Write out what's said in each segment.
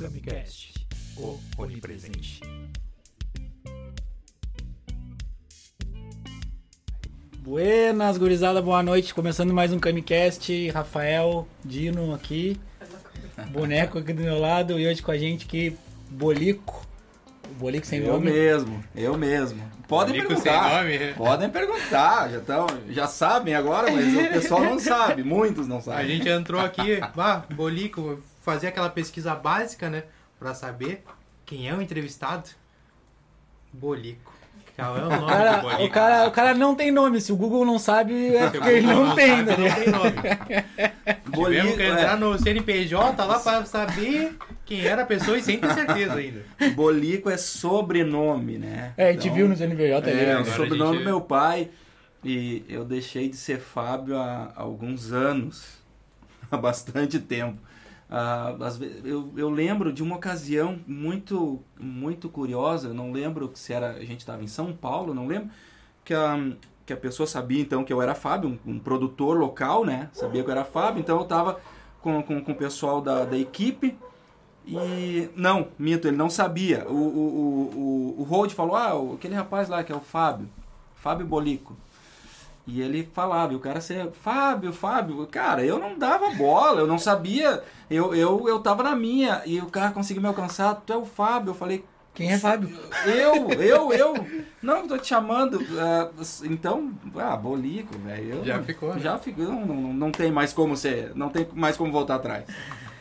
Camicast, o onipresente. Buenas, gurizada, boa noite. Começando mais um Camicast. Rafael, Dino aqui. Boneco aqui do meu lado. E hoje com a gente aqui, Bolico. O Bolico sem eu nome. mesmo, eu mesmo. Podem Bolico perguntar. sem nome? Podem perguntar. Já, tão, já sabem agora, mas o pessoal não sabe. Muitos não A sabem. gente entrou aqui, bah, Bolico, fazer aquela pesquisa básica, né? Pra saber quem é o entrevistado. Bolico. Qual é o nome O cara, do Bolico? o, cara, o cara não tem nome. Se o Google não sabe, é porque ele o não tem, sabe, né? não tem nome. Bolico, que entrar é, no CNPJ lá pra saber quem era a pessoa e sem ter certeza ainda. Bolico é sobrenome, né? É, a gente Então, viu no CNPJ ali. É, né? o Agora a sobrenome gente- do meu pai. E eu deixei de ser Fábio há alguns anos. Há bastante tempo. Ah, eu, eu lembro de uma ocasião muito muito curiosa. Eu não lembro se era a gente estava em São Paulo, não lembro que a, que a pessoa sabia então que eu era Fábio, um, um produtor local, né? Sabia que eu era Fábio, então eu estava com, com, com o pessoal da, da equipe e não, mito, ele não sabia. O, o, o, o, o Hold falou: ah, aquele rapaz lá que é o Fábio, Fábio Bolico. E ele falava, e o cara sempre, Fábio, Fábio, cara, eu não dava bola, eu não sabia, eu, eu, eu tava na minha, e o cara conseguiu me alcançar, tu é o Fábio, eu falei, Quem é Fábio? eu, eu, eu, não, tô te chamando, ah, então, ah, Bolico, velho, eu Já ficou, né? já ficou, não, não, não tem mais como ser, não tem mais como voltar atrás.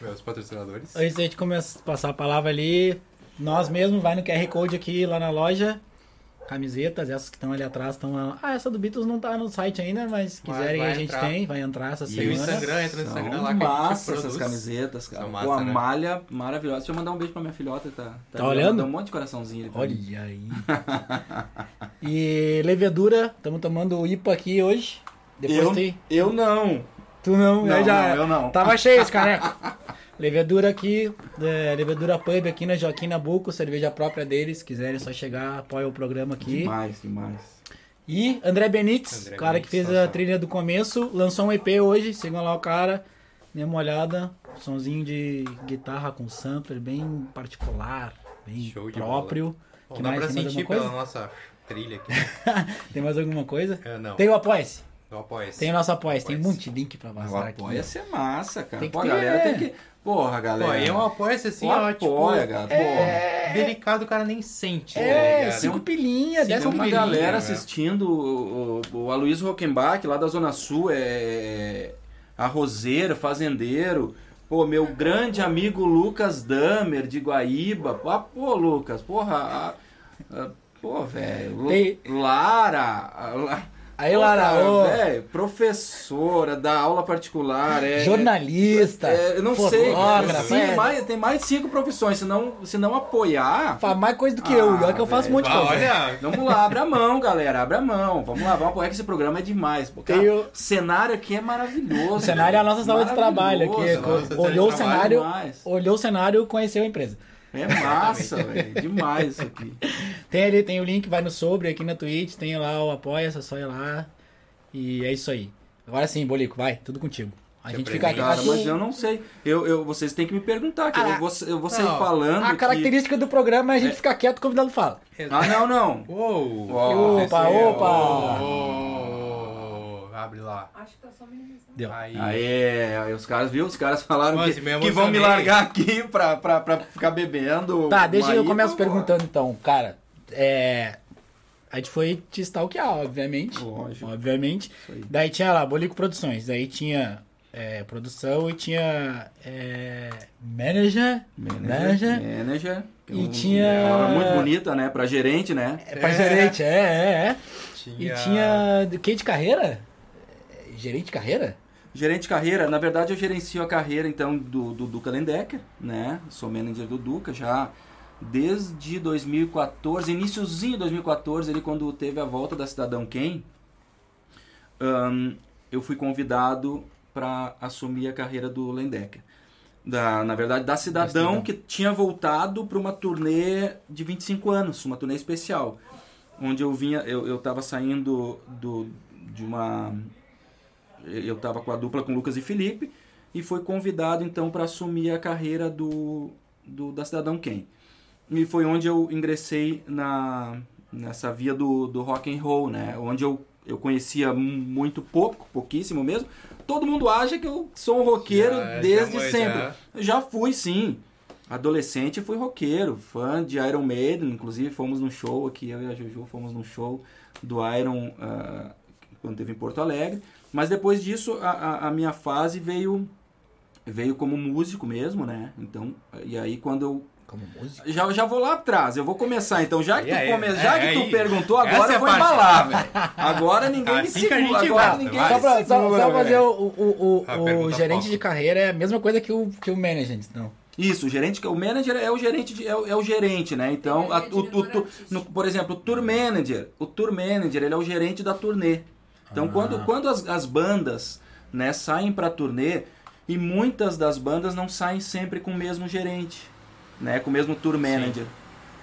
Meus patrocinadores. Antes da gente começar a passar a palavra ali, nós mesmos, vai no QR Code aqui lá na loja. Camisetas, essas que estão ali atrás estão lá. Ah, essa do Beatles não tá no site ainda, mas se quiserem vai a gente entrar. tem, vai entrar essa E o semana. Instagram, entra no São Instagram lá que a gente massa essas camisetas, cara. São Pô, massa, a né? malha maravilhosa. Deixa eu mandar um beijo pra minha filhota, tá? Tá olhando? Dá um monte de coraçãozinho ali pra mim. Olha aí. e levedura, estamos tomando o IPA aqui hoje. Depois Eu, tem. eu não. Tu não, Não, eu já. não, eu não. Tava cheio esse caneco. levedura aqui, é, levedura pub aqui na Joaquim Nabuco, cerveja própria deles. Se quiserem é só chegar, apoia o programa aqui. Demais, demais. E André Benites, André cara Benites, que fez nossa. a trilha do começo, lançou um EP hoje, sigam lá o cara, dê uma olhada, sonzinho de guitarra com sampler bem particular, bem Show de próprio. Bom, Que dá mais? pra Tem sentir pela nossa trilha aqui. Tem mais alguma coisa? É, não. Tem o Apoia-se, tem o nosso Apoia-se, tem um Apoia-se. monte de link pra vazar aqui. apoia ser massa, cara. Tem que Pô, a ter. galera tem que. Porra, galera. Pô, eu apoio esse assim, Pô, ó, tipo... apoia, cara. Porra. É, Delicado o cara nem sente, é ligado? cinco pilinhas, Sim, dez Tem uma pilinhas. galera né? assistindo o, o, o Aloysio Rockenbach lá da Zona Sul, é arrozeiro, fazendeiro. Pô, meu grande amigo Lucas Damer de Guaíba. Ah, pô, Lucas, porra. a- a- pô, velho. Tem- Lara. a- Aí, Pô, Lara, cara, ô, velho, professora, dá aula particular, é. jornalista, é, eu não sei, cara, sim, é, mais, tem mais de cinco profissões. Se não, se não apoiar, faz mais coisa do que eu, Ah, olha que eu faço um monte de coisa. olha, Vamos lá, abre a mão, galera, abre a mão. Vamos lá, vamos apoiar que esse programa é demais. Tem o- cenário aqui é maravilhoso. O cenário é a nossa sala de trabalho aqui. Nossa olhou o cenário, demais. olhou o cenário, conheceu a empresa. É massa, velho. Demais isso aqui. Tem ali, tem o link, vai no sobre aqui na Twitch, tem lá o apoia, é só ir lá. E é isso aí. Agora sim, Bolico, vai, tudo contigo. A gente fica aqui. Cara, mas eu não sei. Eu, eu, vocês têm que me perguntar. Que Ah, eu vou, eu vou sair não. falando. A que- característica do programa é a gente É. ficar quieto e o convidado fala. Ah, não, não. Uou! Ó, Opa, Desceu. opa. Abre lá. Acho que tá só. Deu. Aí. Aí os caras, viu? Os caras falaram Nossa, que, que vão me largar aqui pra, pra, pra ficar bebendo. Tá, deixa eu começo perguntando então, cara. É. A gente foi te stalkear, obviamente. Lógico. Obviamente. Daí tinha lá, Bolico Produções. Daí tinha é, produção e tinha é, manager. Manager. Manager. é E um- tinha- uma palavra muito bonita, né? Pra gerente, né? É pra É. gerente, é, é, é. Tinha... E tinha. Do que de carreira? Gerente de carreira? Gerente de carreira, na verdade eu gerencio a carreira então do, do Duca Lendecker, né? Sou manager do Duca já desde 2014, iníciozinho de 2014, ele quando teve a volta da Cidadão Quem, ahn, eu fui convidado para assumir a carreira do Lendecker. Da, na verdade, da Cidadão, que tinha voltado para uma turnê de 25 anos, uma turnê especial. Onde eu vinha, eu, eu tava saindo do, de uma eu estava com a dupla com Lucas e Felipe e foi convidado então para assumir a carreira do do da Cidadão Quem. E foi onde eu ingressei na, nessa via do, do rock and roll, né? Onde eu, eu conhecia muito pouco, pouquíssimo mesmo. Todo mundo acha que eu sou um roqueiro Já- já desde foi, sempre. já. Já fui, sim. Adolescente fui roqueiro, fã de Iron Maiden, inclusive fomos num show aqui, eu e a Juju fomos num show do Iron ah, quando teve em Porto Alegre. Mas depois disso a, a, a minha fase veio veio como músico mesmo, né? Então, e aí quando eu Como músico. já, já vou lá atrás, eu vou começar então, já que aí, tu, come... é, já que é tu aí. perguntou, agora é eu vou embalar, velho. Agora ninguém me Assim que a segura, agora volta, ninguém vai. Só me pra, só, segura, só fazer o, o, o, o pergunta gerente foco. de carreira é a mesma coisa que o, que o manager, então. Isso, o gerente, o manager é o gerente, de- é, o, é o gerente, né? Então, é a- o, o, artístico. no- por exemplo, o tour manager, o tour manager, ele é o gerente da turnê. Então, Ah. quando, quando as, as bandas, né, saem para turnê, e muitas das bandas não saem sempre com o mesmo gerente, né, com o mesmo tour manager.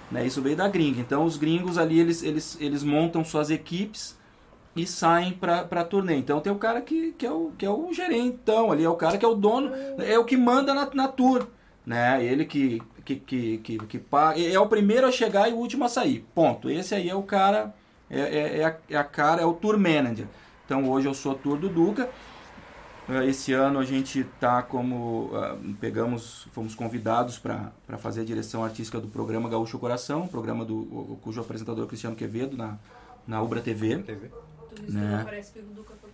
Né, isso veio da gringa. Então, os gringos ali, eles, eles, eles montam suas equipes e saem pra, pra turnê. Então tem o cara que, que, é o, que é o gerentão ali, é o cara que é o dono, é o que manda na, na tour. Né? Ele que, que, que, que, que paga, é o primeiro a chegar e o último a sair. Ponto. Esse aí é o cara, é, é, é, a, é a cara, é o tour manager. Então hoje eu sou tour do Duca. Eh, Esse ano a gente tá como. ah, pegamos, fomos convidados para fazer a direção artística do programa Gaúcho Coração, programa do, cujo apresentador é Cristiano Quevedo, na, na Ubra TV. TV. Tu disse Né? que não parece que o Duca foi.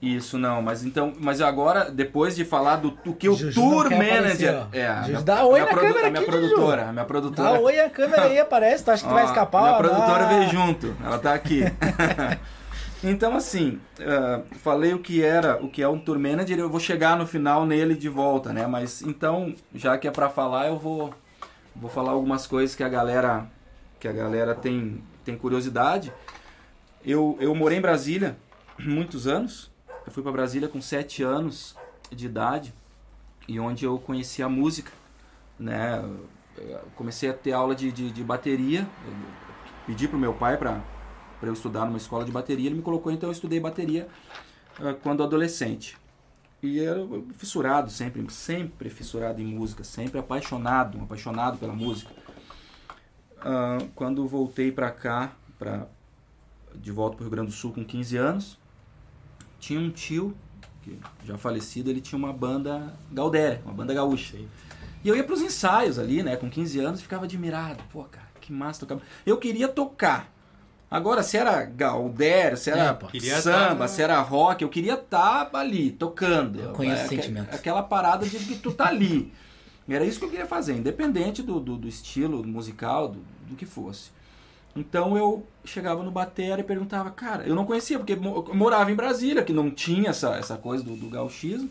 Isso não, mas então, mas agora depois de falar do, do que o Juju tour manager aparecer, ó. é, a Juju, minha, dá oi na câmera a minha aqui, produtora, a minha Dá produtora. oi a câmera aí, aparece. Tu acha que tu vai Ó, escapar? Minha ó? produtora Dá. veio junto, ela tá aqui. então assim, ah, falei o que era, o que é um tour manager, eu vou chegar no final nele de volta, né? Mas então, já que é pra falar, eu vou vou falar algumas coisas que a galera que a galera tem tem curiosidade. Eu eu morei em Brasília muitos anos. Eu fui pra Brasília com sete anos de idade e onde eu conheci a música, né? Eu comecei a ter aula de, de, de bateria. Eu pedi pro meu pai para eu estudar numa escola de bateria. Ele me colocou, então eu estudei bateria ah, quando adolescente. E eu fissurado sempre, sempre fissurado em música, sempre apaixonado, apaixonado pela música. Ah, quando voltei para cá, pra, de volta para o Rio Grande do Sul com 15 anos, tinha um tio, que já falecido, ele tinha uma banda Galdéria, uma banda gaúcha. E eu ia pros ensaios ali, né, com 15 anos, e ficava admirado. Pô, cara, que massa tocar. Eu queria tocar. Agora, se era Galdério, se era É, samba, tá- se era rock, eu queria estar ali, tocando. Eu conheço É, sentimento. Aquela parada de que tu tá ali. Era isso que eu queria fazer, independente do, do, do estilo musical, do, do que fosse. Então eu chegava no batera e perguntava, cara, eu não conhecia, porque eu morava em Brasília, que não tinha essa, essa coisa do, do gauchismo.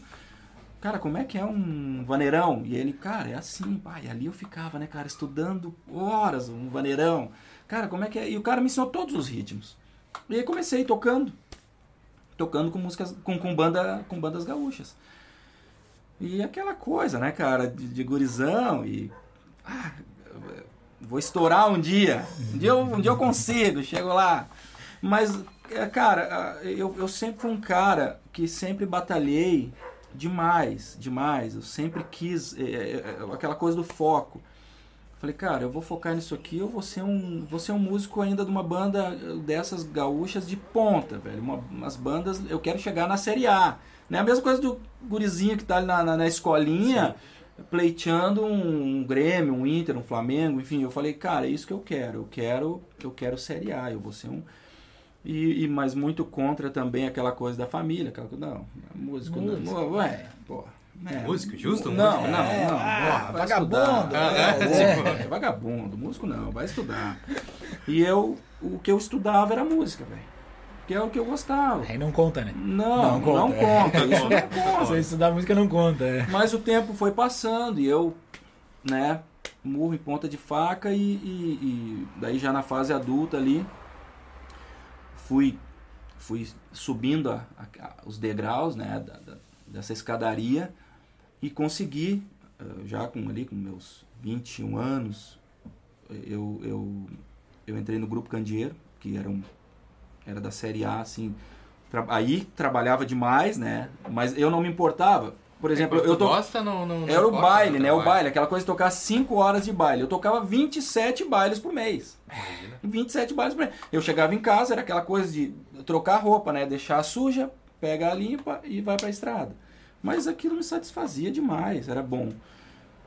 Cara, como é que é um vaneirão? E ele, cara, é assim, pai. Ali eu ficava, né, cara, estudando horas um vaneirão. Cara, como é que é? E o cara me ensinou todos os ritmos. E aí comecei tocando. Tocando com músicas, com, com, banda, com bandas gaúchas. E aquela coisa, né, cara, de, de gurizão e. Ah, vou estourar um dia. Um dia eu, um dia eu consigo, chego lá. Mas, é, cara, eu, eu sempre fui um cara que sempre batalhei demais, demais. Eu sempre quis é, é, é, aquela coisa do foco. Falei, cara, eu vou focar nisso aqui, eu vou ser um, vou ser um músico ainda de uma banda dessas gaúchas de ponta, velho. Uma, umas bandas, eu quero chegar na Série A. Né? A mesma coisa do gurizinho que tá ali na, na, na escolinha, pleiteando um, um Grêmio, um Inter, um Flamengo, enfim. Eu falei, cara, é isso que eu quero. Eu quero, eu quero Série A, eu vou ser um... E, e, mas muito contra também aquela coisa da família, aquela coisa, não, músico, Músico, não, ué, porra. É, Músico, justo? Não, Músico? não, É, não. ah, vai vagabundo, estudar. é, É, é vagabundo, músico não, vai estudar. E eu, o que eu estudava era música, velho. Que é o que eu gostava. Aí não conta, né? Não, Não não conta, conta. é. Isso não conta. Eu estudar música não conta, é. Mas o tempo foi passando e eu, né, murro em ponta de faca e, e- e daí já na fase adulta ali, fui, fui subindo a- a- os degraus, né, da- da- dessa escadaria e consegui, eh, já com ali com meus 21 anos, eu, eu, eu entrei no Grupo Candeeiro, que era, um, era da Série A, assim, tra- aí trabalhava demais, né, mas eu não me importava, por exemplo, Quando eu tô, gosta, não, não, era o baile, né? O baile, aquela coisa de tocar 5 horas de baile. Eu tocava 27 bailes por mês. 27 bailes por mês. Eu chegava em casa, era aquela coisa de trocar roupa, né? Deixar suja, pega a limpa e vai pra estrada. Mas aquilo me satisfazia demais, era bom.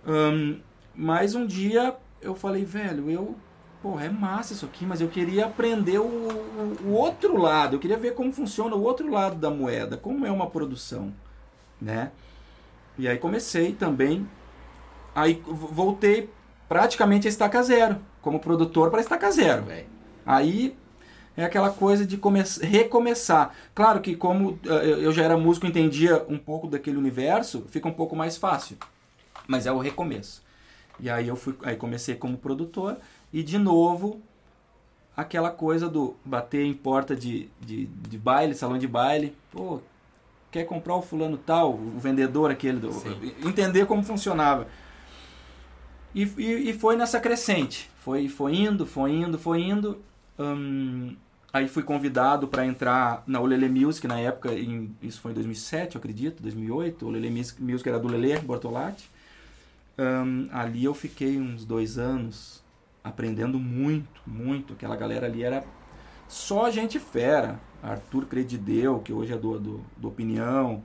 Ahn, mas um dia eu falei, velho, eu. Porra, é massa isso aqui, mas eu queria aprender o, o- o outro lado. Eu queria ver como funciona o outro lado da moeda, como é uma produção, né? E aí comecei também. Aí voltei praticamente a estaca zero, como produtor para estaca zero, velho. Aí é aquela coisa de come recomeçar. Claro que como eh, eu eu já era músico, entendia um pouco daquele universo, fica um pouco mais fácil. Mas é o recomeço. E aí eu fui, aí comecei como produtor e de novo aquela coisa do bater em porta de, de, de baile, salão de baile. Pô, quer comprar o fulano tal, o vendedor aquele, do, Sim. entender como funcionava. E, e, e foi nessa crescente. Foi, foi indo, foi indo, foi indo. Hum, aí fui convidado para entrar na Olele Music na época, em, isso foi em 2007, eu acredito, 2008. O Olele Music Music era do Lele Bortolatti. Hum, ali eu fiquei uns dois anos aprendendo muito, muito. Aquela galera ali era só gente fera. Arthur Credideu, que hoje é do, do, do Opinião,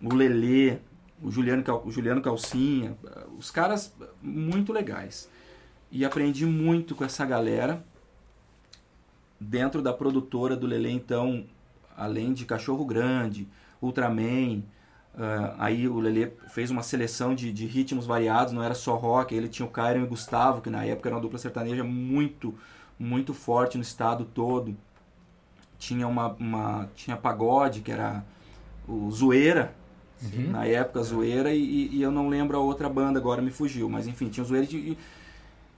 o Lelê, o Juliano, o Juliano Calcinha, os caras muito legais. E aprendi muito com essa galera. Dentro da produtora do Lelê, então, além de Cachorro Grande, Ultraman, ah, aí o Lelê fez uma seleção de, de ritmos variados, não era só rock, ele tinha o Cairo e o Gustavo, que na época era uma dupla sertaneja muito, muito forte no estado todo. Tinha uma, uma tinha pagode, que era o Zoeira, Uhum. na época Zoeira, e, e eu não lembro a outra banda, agora me fugiu, mas enfim, tinha o Zoeira e,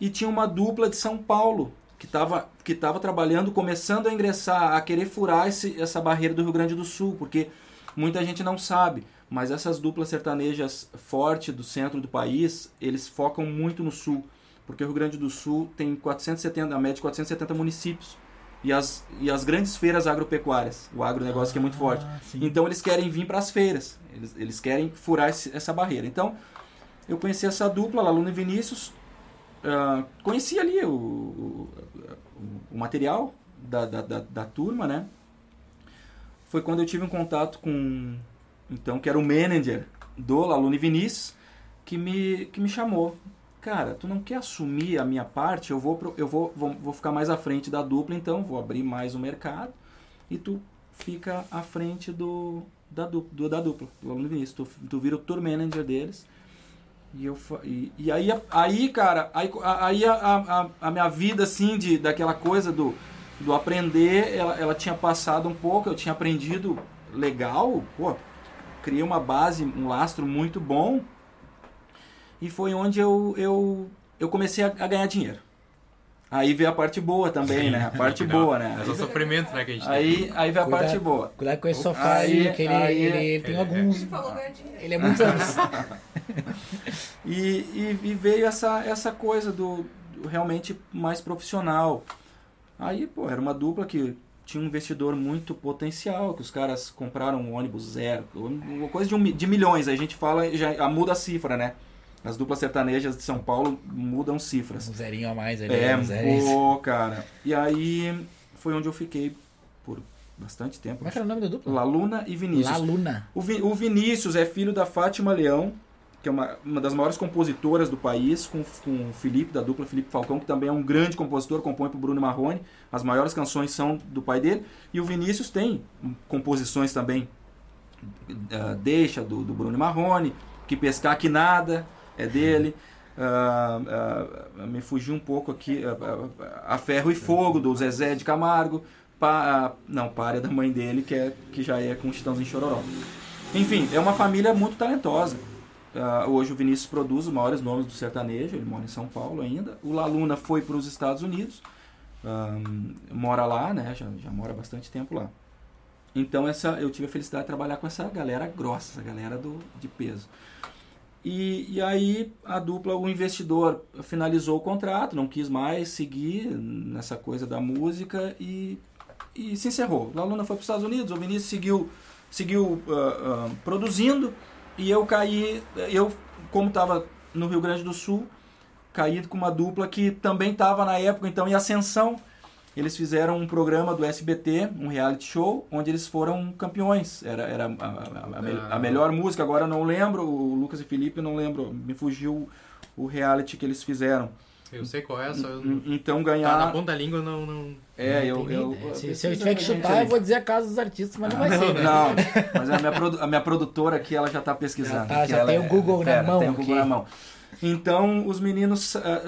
e tinha uma dupla de São Paulo, que estava que tava trabalhando, começando a ingressar, a querer furar esse, essa barreira do Rio Grande do Sul, porque muita gente não sabe, mas essas duplas sertanejas fortes do centro do país, eles focam muito no sul, porque o Rio Grande do Sul tem 470, a média de 470 municípios, e as, e as grandes feiras agropecuárias, o agronegócio que é muito forte. Ah, sim. Então eles querem vir para as feiras, eles, eles querem furar esse- essa barreira. Então eu conheci essa dupla, Laluno e Vinícius, ah, conheci ali o, o, o material da, da, da, da turma, né? Foi quando eu tive um contato com, então, que era o manager do Laluno e Vinícius, que me, que me chamou. Cara, tu não quer assumir a minha parte? Eu vou, pro- eu vou, vou, vou ficar mais à frente da dupla, então vou abrir mais o mercado e tu fica à frente do da dupla, do, da dupla do aluno Vinícius. Tu, tu vira o tour manager deles. E, eu, e, e aí, aí, cara, aí, aí a, a, a minha vida, assim, de, daquela coisa do, do aprender, ela, ela tinha passado um pouco, eu tinha aprendido legal, pô, criei uma base, um lastro muito bom. E foi onde eu, eu, eu comecei a, a ganhar dinheiro. Aí veio a parte boa também, né? A parte boa, né? É só sofrimento, né, que a gente tem. Aí, aí veio a Cuidado. parte boa. Cuidado com esse sofá Aí- aí, que ele, aí- ele, ele tem é- alguns. Ele falou ganhar dinheiro. Ele é muitos anos. E, e, e veio essa, essa coisa do, do realmente mais profissional. Aí, pô, era uma dupla que tinha um investidor muito potencial, que os caras compraram um ônibus zero, uma coisa de, um, de milhões, aí a gente fala, já a- muda a cifra, né? As duplas sertanejas de São Paulo mudam cifras. Um zerinho a mais ali. É, zerinho. pô, cara. E aí foi onde eu fiquei por bastante tempo. Como é era o nome da dupla? Laluna e Vinícius. La Luna. O, Vi- o Vinícius é filho da Fátima Leão, que é uma, uma das maiores compositoras do país, com, com o Felipe, da dupla Felipe Falcão, que também é um grande compositor, compõe para o Bruno Marrone. As maiores canções são do pai dele. E o Vinícius tem composições também. ah, Deixa, do, do Bruno Marrone. Que Pescar Que Nada, é dele. Ah, ah, me fugiu um pouco aqui. ah, ah, a Ferro e Fogo, do Zezé de Camargo. Pa, ah, não, Para é da mãe dele, que, é, que já é com Chitãozinho Chororó. Enfim, é uma família muito talentosa. Ah, hoje o Vinícius produz os maiores nomes do sertanejo, ele mora em São Paulo ainda. O Laluna foi para os Estados Unidos, ahn, mora lá, né? Já, já mora bastante tempo lá. Então essa, eu tive a felicidade de trabalhar com essa galera grossa, essa galera do, de peso. E, e aí a dupla, o investidor finalizou o contrato, não quis mais seguir nessa coisa da música e, e se encerrou. O Laluna foi para os Estados Unidos, o Vinícius seguiu, seguiu ah, ah, produzindo E eu caí, eu, como estava no Rio Grande do Sul, caí com uma dupla que também estava na época, então, em ascensão. Eles fizeram um programa do SBT, um reality show, onde eles foram campeões. Era, era a, a- a a melhor música, agora não lembro, o Lucas e Felipe não lembro, me fugiu o reality que eles fizeram. Eu sei qual é, só eu... Então Tá na ganhar. ponta da língua, eu não... não... É, eu. Tem eu, ideia. se, eu- se eu tiver que chutar, eu vou dizer a casa dos artistas, mas não vai ser, né? Não, mas a minha, produ- a minha produtora aqui, ela já tá pesquisando. Já tá, que já ela tem é o Google na fera, mão Tem o Google aqui. na mão. Então, os meninos, ah,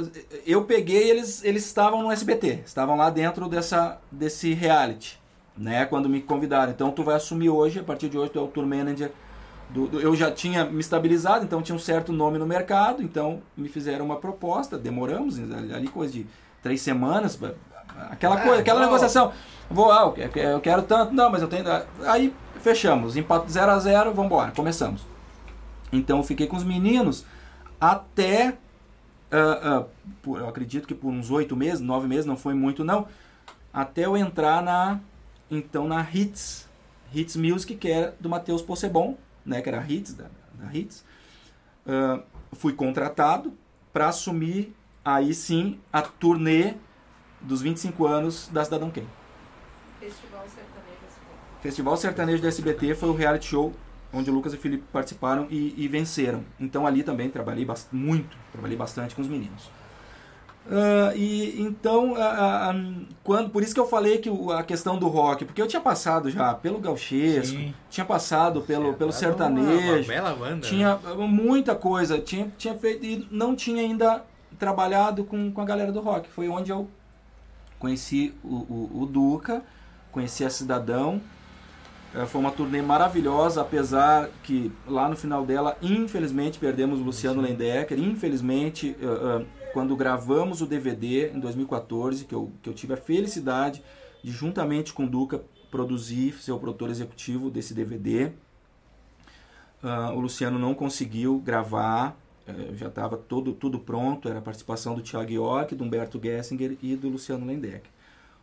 eu peguei, eles eles estavam no SBT, estavam lá dentro dessa desse reality, né, quando me convidaram. Então, tu vai assumir hoje, a partir de hoje tu é o tour manager do, do- eu já tinha me estabilizado, então tinha um certo nome no mercado, então me fizeram uma proposta, demoramos ali coisa de três semanas, aquela coisa, aquela negociação. Vou, ah, eu quero- eu quero tanto, não, mas eu tenho. Aí fechamos, empate 0 a 0 vamos embora, começamos. Então eu fiquei com os meninos até, ah, ah, por- eu acredito que por uns oito meses, nove meses, não foi muito não, até eu entrar na, então na Hits, Hits Music, que era do Matheus Possebon, né, que era a Hits, da, da Hits. Ah, fui contratado para assumir aí sim a turnê dos 25 anos da Cidadão Quem. Festival Sertanejo SP. Festival Sertanejo do SBT foi o reality show onde o Lucas e o Felipe participaram e, e venceram. Então ali também trabalhei muito, trabalhei bastante com os meninos. Ah, e então, ah, ah, quando, por isso que eu falei que o- a questão do rock, porque eu tinha passado já pelo gauchesco, Sim. tinha passado pelo, pelo Uma- sertanejo, Uma bela banda. tinha muita coisa, tinha, tinha feito e não tinha ainda trabalhado com, com a galera do rock. Foi onde eu conheci o, o, o Duca, conheci a Cidadão. Foi uma turnê maravilhosa, apesar que lá no final dela, infelizmente, perdemos o Luciano Lendecker. Infelizmente, eh, eh, quando gravamos o DVD em 2014, que eu, que eu tive a felicidade de, juntamente com o Duca, produzir, ser o produtor executivo desse DVD. Ah, o Luciano não conseguiu gravar, eh, já estava tudo pronto, era a participação do Thiago York, do Humberto Gessinger e do Luciano Lendeck.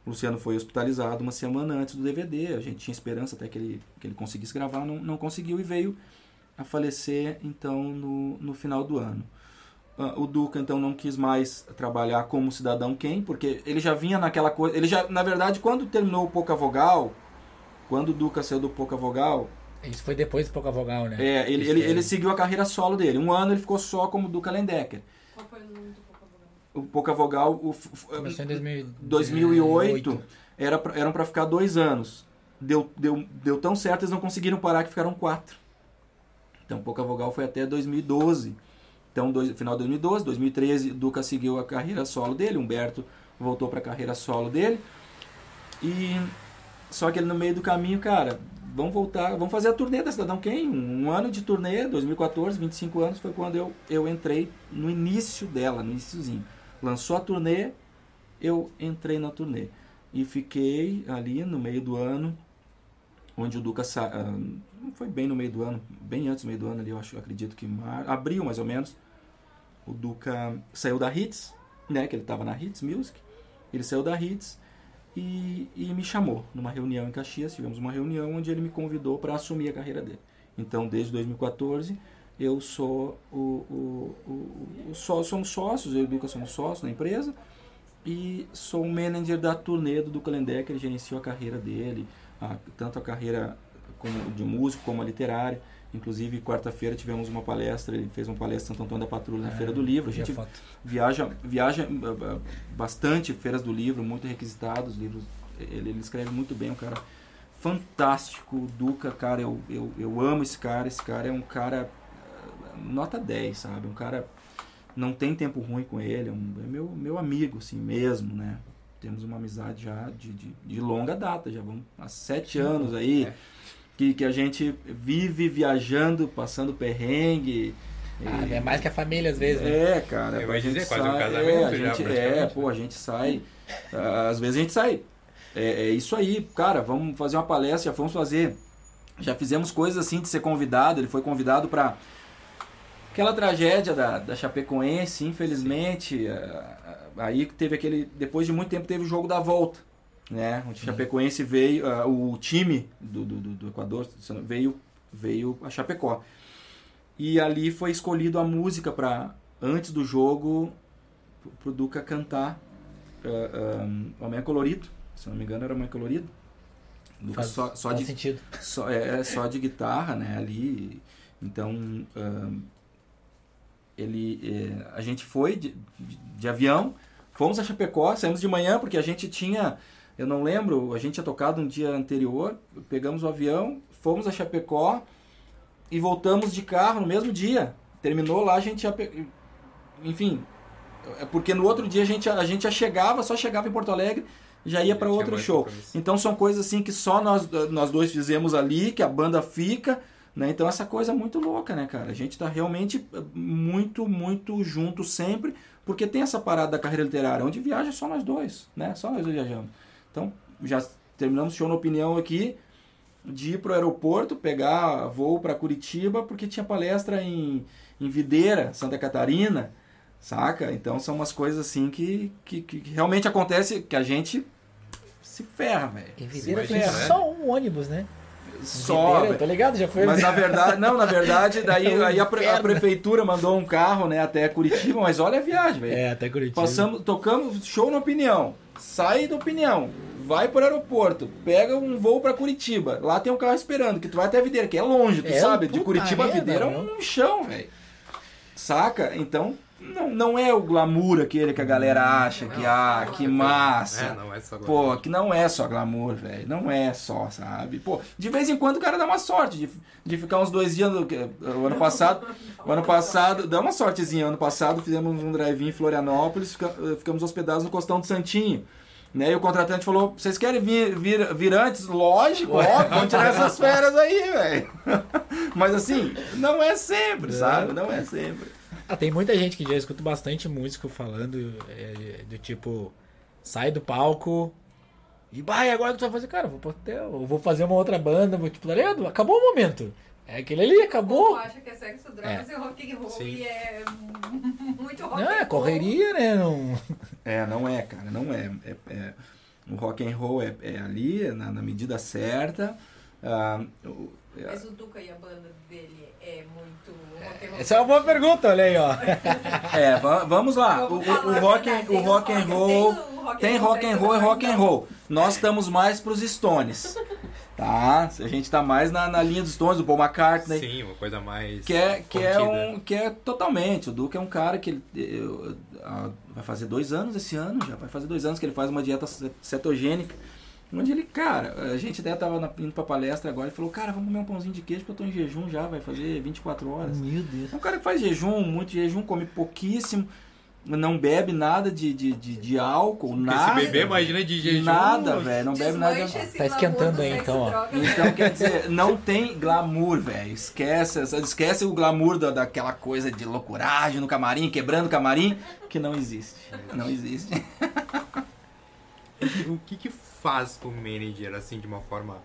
O Luciano foi hospitalizado uma semana antes do DVD, a gente tinha esperança até que ele, que ele conseguisse gravar, não, não conseguiu e veio a falecer então no, no final do ano. Ah, o Duca então não quis mais trabalhar como cidadão quem, porque ele já vinha naquela coisa, ele já, na verdade, quando terminou o Pouca Vogal, quando o Duca saiu do Pouca Vogal, Isso foi depois do Pouca Vogal, né? é, ele, ele, ele seguiu a carreira solo dele. Um ano ele ficou só como Duca Lendecker. Qual foi o nome do Pouca Vogal? O Pouca Vogal, o, Começou em 2000, 2008, era pra, eram para ficar dois anos. Deu, deu, deu tão certo, eles não conseguiram parar que ficaram quatro. Então, Pouca Vogal foi até 2012. Então, dois, final de 2012, 2013, Duca seguiu a carreira solo dele, Humberto voltou para a carreira solo dele. E só que ele no meio do caminho, cara, vamos voltar, vamos fazer a turnê da Cidadão Quem? Um, um ano de turnê, 2014, 25 anos, foi quando eu, eu entrei no início dela, no iníciozinho. Lançou a turnê, eu entrei na turnê. E fiquei ali no meio do ano, onde o Duca sa... ah, foi bem no meio do ano, bem antes do meio do ano ali, eu acho, eu acredito que mar... abril mais ou menos. O Duca saiu da Hits, né, que ele estava na Hits Music. Ele saiu da Hits e, e me chamou numa reunião em Caxias, tivemos uma reunião onde ele me convidou para assumir a carreira dele. Então, desde 2014, eu sou o, o, o, só, somos sócios, eu e o Duca somos sócios na empresa e sou o manager da turnê do Duca Lendecker, gerenciou a carreira dele, a- tanto a carreira como de músico como a literária. Inclusive, quarta-feira tivemos uma palestra, ele fez uma palestra em Santo Antônio da Patrulha na Feira do Livro. A gente viaja, viaja uh, uh, bastante feiras do livro, muito requisitados, livros. Ele, ele escreve muito bem, um cara fantástico. O Duca, cara, eu, eu, eu amo esse cara. Esse cara é um cara uh, nota 10, sabe? Um cara não tem tempo ruim com ele, é, um, é meu, meu amigo, assim mesmo, né? Temos uma amizade já de, de, de longa data, já vamos há sete anos aí, É. que, que a gente vive viajando, passando perrengue. Ah, e- é mais que a família às vezes, né? é, cara. Eu gente dizer, quase um sai- casamento é, já, gente. É, pô, a gente sai. Às vezes a gente sai. É, é isso aí, cara, vamos fazer uma palestra, já fomos fazer. Já fizemos coisas assim de ser convidado. Ele foi convidado para aquela tragédia da, da Chapecoense, infelizmente. ah, ah, Aí que teve aquele. Depois de muito tempo teve o jogo da volta. Né? A Chapecoense veio. ah, o time do, do, do- do Equador veio, veio a Chapecó. E ali foi escolhido a música para antes do jogo pro- Duca cantar uh, um, Homem Colorido, se não me engano era Homem Colorido. O Duca Faz, só, só de sentido. só, é, é só de guitarra, né, ali. Então, ahn, ele, é, a gente foi de, de, de avião, fomos a Chapecó, saímos de manhã porque a gente tinha, eu não lembro, a gente tinha tocado um dia anterior, pegamos o avião, fomos a Chapecó e voltamos de carro no mesmo dia. Terminou lá, a gente já, enfim, é porque no outro dia a gente, a gente já chegava, só chegava em Porto Alegre, já ia para outro show. Então são coisas assim que só nós, nós dois fizemos ali, que a banda fica, né? Então essa coisa é muito louca, né, cara? A gente tá realmente eh, muito, muito junto sempre, porque tem essa parada da carreira literária, onde viaja só nós dois, né? Só nós dois viajamos. Então, já terminamos o show na opinião aqui, de ir pro aeroporto, pegar voo para Curitiba, porque tinha palestra em, em Videira, Santa Catarina, saca? Então são umas coisas assim que, que, que realmente acontece, que a gente se ferra, velho. Em Videira Imagina, é né? só um ônibus, né? Velho. tá ligado? Já foi. Mas na verdade, não, na verdade, daí É aí a, pre- a prefeitura mandou um carro, né, até Curitiba, mas olha a viagem, velho. É, até Curitiba. Passamos, tocamos show na opinião, sai da opinião, vai pro aeroporto, pega um voo pra Curitiba, lá tem um carro esperando, que tu vai até Videira, que é longe, tu É, sabe, de Curitiba a Videira é um chão, velho. Saca? Então, não, não é o glamour aquele que a galera acha que, ah, que massa. É, não é só Pô, que não é só glamour, velho. Não é só, sabe? Pô, de vez em quando o cara dá uma sorte de, de ficar uns dois dias. no- O ano passado. O ano passado. Dá uma sortezinha. Ano passado fizemos um drive-in em Florianópolis, fica- ficamos hospedados no Costão do Santinho. Né? E o contratante falou: vocês querem vir, vir, vir antes? Lógico, óbvio, vamos tirar essas férias aí, velho. Mas assim, não é sempre, sabe? Não é sempre. Ah, tem muita gente que já escuta bastante músico falando é, do tipo, sai do palco e vai, agora tu vai fazer? Cara, vou hotel, eu vou fazer uma outra banda, vou tipo, tá? Acabou o momento. É aquele ali, acabou. povo acha que é sexo, drogas e rock and roll Sim. e é muito rock Não, é correria, né? Não... É, não é, cara, não é. É- é- o rock and roll é, é ali, é na, na medida certa. Ah, o- é- Mas o Duca e a banda dele é muito. Essa é uma boa pergunta, olha aí, ó. é, va- vamos lá. O, o- o rock, o rock and roll tem rock and roll, e drogas, rock and roll. Nós estamos mais pros Stones, tá? A gente tá mais na, na linha dos Stones, do Paul McCartney. Sim, uma coisa mais. Que é, que é um que é totalmente. O Duque é um cara que ele eu- ah, vai fazer dois anos esse ano já, vai fazer dois anos que ele faz uma dieta ce- cetogênica. Onde ele, cara, a gente até tava na- indo pra palestra agora e falou, cara, vamos comer um pãozinho de queijo porque eu tô em jejum já, vai fazer 24 horas. Meu Deus. É um cara que faz jejum, muito jejum, come pouquíssimo, não bebe nada de, de, de, de álcool, Porque nada. se beber, imagina de jejum. Nada, velho, não bebe nada. Tá esquentando aí, então, ó. Então, quer dizer, não tem glamour, velho. Esquece, esquece o glamour da, daquela coisa de loucuragem no camarim, quebrando o camarim, que não existe. Não existe. O que que faz o manager, assim, de uma forma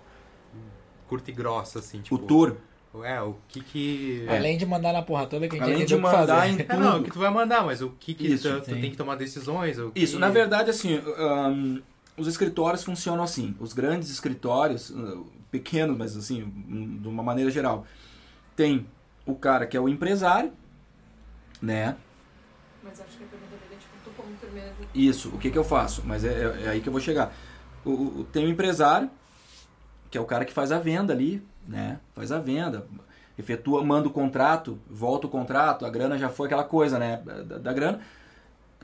curta e grossa, assim, tipo... O tour, É, o que que... Além de mandar na porra toda, que a gente além de mandar fazer. em É, não, o tudo. que tu vai mandar, mas o que que Isso, tu, tu tem que tomar decisões? o que- Isso, na verdade, assim, ahn, os escritórios funcionam assim. Os grandes escritórios, ah, pequenos, mas assim, de uma maneira geral, tem o cara que é o empresário, né? Mas acho que é Isso, o que, que eu faço? Mas é, é- é aí que eu vou chegar. O, o- tem o empresário, que é o cara que faz a venda ali, né? Faz a venda, efetua, manda o contrato, volta o contrato, a grana já foi aquela coisa, né? Da, da grana.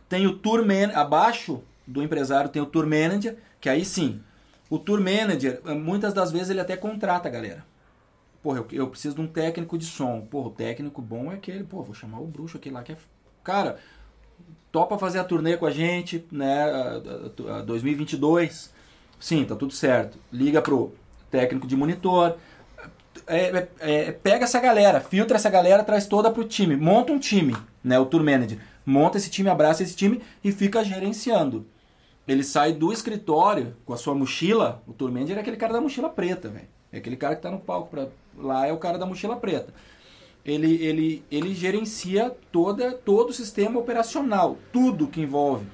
Tem o tour man, abaixo do empresário tem o tour manager, que aí sim, o tour manager, muitas das vezes ele até contrata a galera. Porra, eu, eu preciso de um técnico de som. Porra, o técnico bom é aquele, pô, vou chamar o bruxo aquele lá que é. Cara, topa fazer a turnê com a gente, né? a- a- a 2022. Sim, tá tudo certo. Liga pro técnico de monitor. É, é, é, pega essa galera, filtra essa galera, traz toda pro time. Monta um time, né? O tour manager. Monta esse time, abraça esse time e fica gerenciando. Ele sai do escritório com a sua mochila. O tour manager é aquele cara da mochila preta, velho. É aquele cara que tá no palco. Pra, lá é o cara da mochila preta ele, ele, ele gerencia toda, todo o sistema operacional, tudo que envolve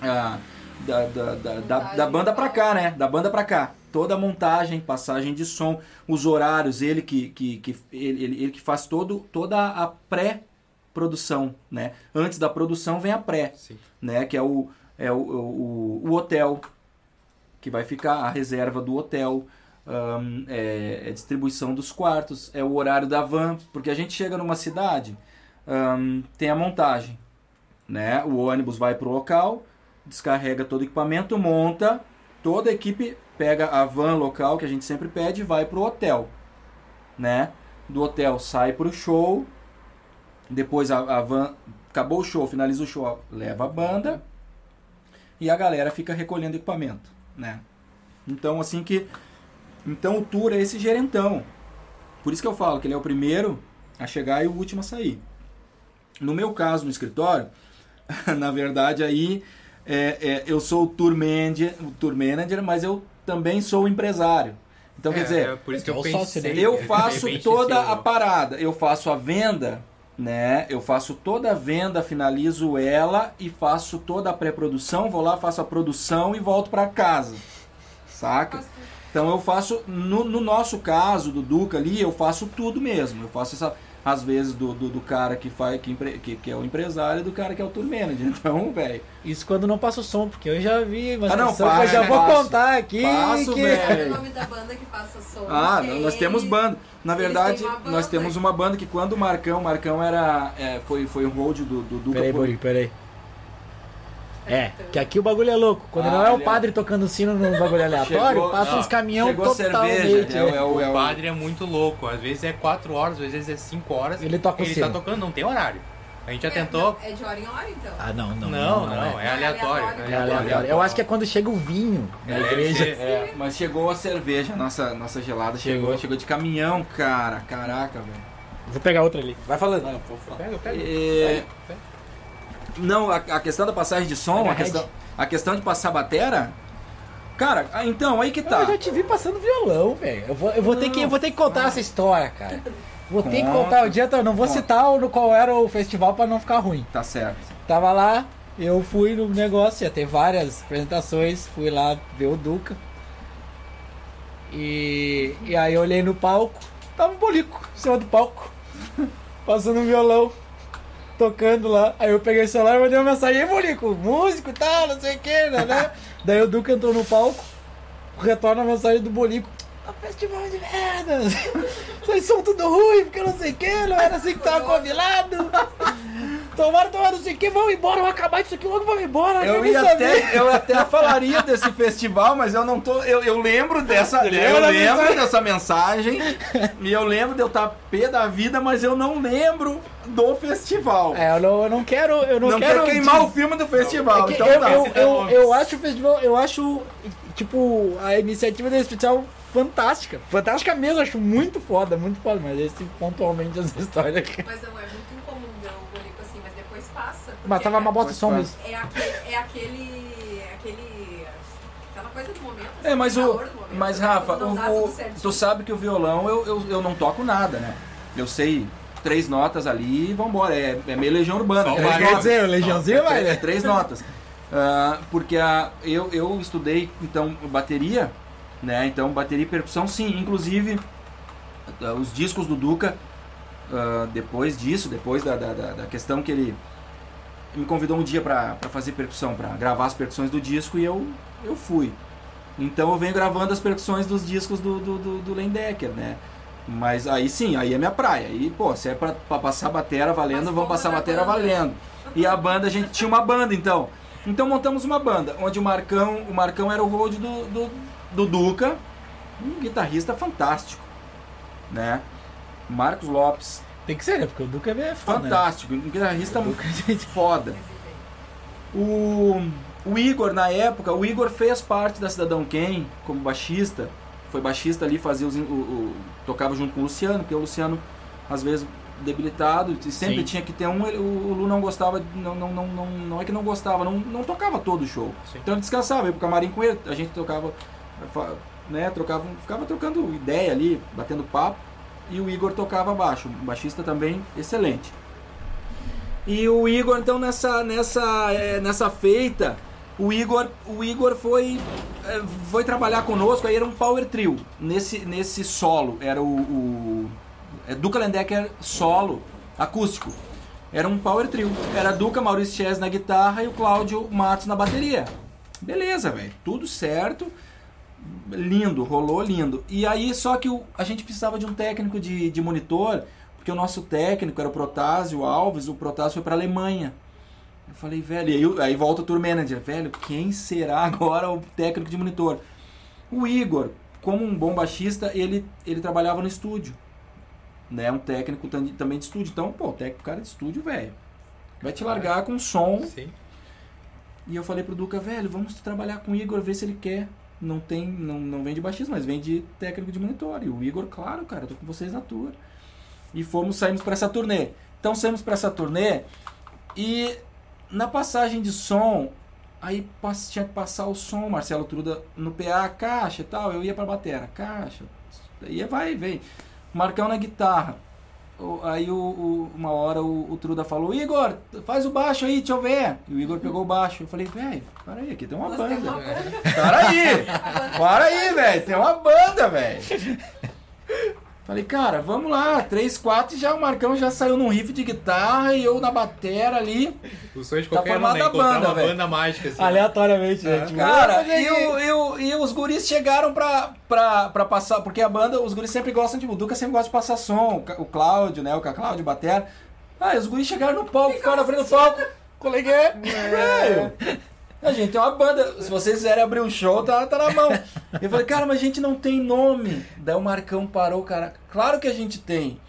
ah, da, da, da, da, da banda pra cá, né? Da banda pra cá. toda a montagem, passagem de som, os horários, ele que, que, que ele, ele, ele que faz todo, toda a pré-produção, né? Antes da produção vem a pré, Sim. né? Que é o, é o, o, o hotel, que vai ficar a reserva do hotel, ahn, é, é distribuição dos quartos, é o horário da van, porque a gente chega numa cidade, ahn, tem a montagem, né? O ônibus vai pro local, descarrega todo o equipamento, monta, toda a equipe pega a van local que a gente sempre pede e vai pro hotel, né? Do hotel sai pro show, depois a, a van acabou o show, finaliza o show, leva a banda e a galera fica recolhendo equipamento, né? Então assim que então o tour é esse gerentão. Por isso que eu falo que ele é o primeiro a chegar e o último a sair. No meu caso, no escritório, na verdade aí é, é, eu sou o tour manager, o tour manager, mas eu também sou o empresário. Então quer É, dizer, é por isso que É eu o sócio, pensei. eu faço toda eu- a parada. Eu faço a venda, né? Eu faço toda a venda, finalizo ela e faço toda a pré-produção. Vou lá, faço a produção e volto para casa. Saca? Então eu faço, no, no nosso caso, do Duca ali, eu faço tudo mesmo. Eu faço essa, às vezes, do, do, do cara que, faz, que, empre- que, que é o empresário e do cara que é o tour manager. Então, velho. Isso quando não passa o som, porque eu já vi uma Ah, não, que eu já vou passo. contar aqui. Passo, que... Sabe o nome da banda que passa som? Ah, nós temos banda. Na verdade, banda. nós temos uma banda que quando o Marcão, o Marcão era. é, foi, foi o hold do, do Duca. Peraí, por- peraí. É, que aqui o bagulho é louco. Quando Ah, não é o ele é- padre tocando sino num bagulho aleatório, Chegou- passa ó, uns caminhão chegou totalmente. cerveja. É, o- é o, O é o- padre é muito louco. Às vezes é 4 horas, às vezes é 5 horas. Ele toca o Ele sino. tá tocando, não tem horário. A gente já É, tentou. não, É de hora em hora, então. Ah, não, não. Não, não, é. é aleatório. É aleatório. Eu acho que é quando chega o vinho na Deve igreja. ser. é, mas chegou a cerveja, nossa, nossa gelada chegou. Chegou. chegou. de caminhão, cara. Caraca, velho. Vou pegar outra ali. Vai falando. Pega, pega. Não, a, a questão da passagem de som, a questão, a questão de passar batera. Cara, ah, então, aí que tá. Eu já te vi passando violão, velho. Eu vou, eu vou ter que, eu vou ter que contar essa história, cara. Vou ter que Conta. contar o dia, eu não vou Conta. citar o, qual era o festival pra não ficar ruim. Tá certo. Tava lá, eu fui no negócio, ia ter várias apresentações, fui lá ver o Duca. E, e aí eu olhei no palco, tava um bolico em cima do palco, passando um violão, tocando lá. Aí eu peguei o celular e mandei uma mensagem, "Ei, bolico, músico e tal, não sei o que, né, né? Daí o Duca entrou no palco, retorna a mensagem do bolico. "Ah, Festival de merda! Vocês são tudo ruim, porque não sei o que, não era assim que tava combinado. Tomaram, tomaram, não sei o que, vamos embora, vamos acabar isso aqui logo, vamos embora. Eu, ia saber." até, eu até falaria desse festival, mas eu não tô. Eu, eu lembro dessa. Eu lembro mensagem? dessa mensagem. E eu lembro de eu estar pé da vida, mas eu não lembro do festival. É, eu não, eu não quero, eu não, não quero quero queimar dizer- o filme do festival. É então eu, tá. eu, Cita eu, eu acho o festival, eu acho, tipo, a iniciativa desse festival fantástica. Fantástica mesmo, acho muito foda, muito foda, mas esse pontualmente essa história aqui. Mas não é muito incomum ver o bolico assim, mas depois passa. Mas porque tava uma bota. É aquele. É aquele. aquele aquela coisa do momento. É, mas assim, o. calor do momento, Mas, né? Rafa, o- tu sabe que o violão eu, eu, eu não toco nada, né? Eu sei três notas ali e vambora. É, é meio legião urbana. Só três Quer dizer, o Legiãozinho, vai, É, né? três notas. Ah, porque a, eu, eu estudei, então, bateria, né? Então, bateria e percussão, sim. Inclusive, ah, os discos do Duca, ah, depois disso, depois da, da, da- da questão que ele me convidou um dia pra fazer percussão, pra gravar as percussões do disco e eu, eu fui. Então eu venho gravando as percussões dos discos do, do, do, do Lendecker, né? Mas aí sim, aí é minha praia. Aí, pô, se é pra, pra passar batera valendo, Mas vamos passar na batera banda? valendo. E a banda, a gente tinha uma banda então. Então montamos uma banda, onde o Marcão, o Marcão era o road do, do, do Duca, um guitarrista fantástico, né? Marcos Lopes, Tem que ser, né? Porque o Duca é foda. né? fantástico, um guitarrista Duca, gente, foda. O, o Igor, na época, o Igor fez parte da Cidadão Quem como baixista. Foi baixista ali, fazia os, o, o- tocava junto com o Luciano, porque o Luciano, às vezes, debilitado, e sempre Sim. tinha que ter um. ele- O, o Lu não gostava, não, não, não, não, não é que não gostava, não, não tocava todo o show. Sim. Então ele descansava, ia pro camarim com ele, a gente tocava, né, trocava, ficava trocando ideia ali, batendo papo, e o Igor tocava baixo, um baixista também excelente. E o Igor, então, nessa, nessa, eh, nessa feita, O Igor, o Igor foi, eh, foi trabalhar conosco, aí era um power trio. Nesse, nesse solo, era o, o é Duca Lendecker solo, acústico. Era um power trio. Era Duca, Maurício Chess na guitarra e o Cláudio Matos na bateria. Beleza, velho. Tudo certo. Lindo, rolou lindo. E aí, só que o- a gente precisava de um técnico de, de monitor, porque o nosso técnico era o Protásio Alves, o Protásio foi pra Alemanha. Eu falei, velho, e aí, aí volta o tour manager, velho, quem será agora o técnico de monitor? O Igor, como um bom baixista, ele, ele trabalhava no estúdio. Né, um técnico tam- também de estúdio. Então, pô, o técnico cara de estúdio, velho. Vai te largar com som. Sim. E eu falei pro Duca, velho, vamos trabalhar com o Igor, ver se ele quer. Não tem, não, não vem de baixista, mas vem de técnico de monitor. E o Igor, claro, cara, tô com vocês na tour. E fomos, saímos para essa turnê. Então saímos para essa turnê e na passagem de som, aí tinha que passar o som, Marcelo Truda no PA, caixa e tal, eu ia pra batera, caixa, ia vai vem. Marcão na guitarra. Aí o, o- uma hora o, o Truda falou, Igor, faz o baixo aí, deixa eu ver. E o Igor pegou o baixo. Eu falei, velho, para aí, aqui tem uma tem banda. uma banda. Para aí! Para aí, velho, tem uma banda, velho. Falei, cara, vamos lá, 3, 4 e já o Marcão já saiu num riff de guitarra e eu na batera ali. O sonho de Tá qualquer um, formada né? banda, uma velho. banda mágica, assim. Aleatoriamente, né? É. Tipo, Cara, e, e, e os guris chegaram pra, pra, pra passar, porque a banda, os guris sempre gostam de, o Duca sempre gosta de passar som, o Cláudio, né, o Cláudio Batera. Ah, os guris chegaram no palco, ficaram na frente do palco, coleguei, velho. A gente tem uma banda, se vocês quiserem abrir um show, tá, tá na mão. Eu falei, cara, mas a gente não tem nome. Daí o Marcão parou, cara, claro que a gente tem.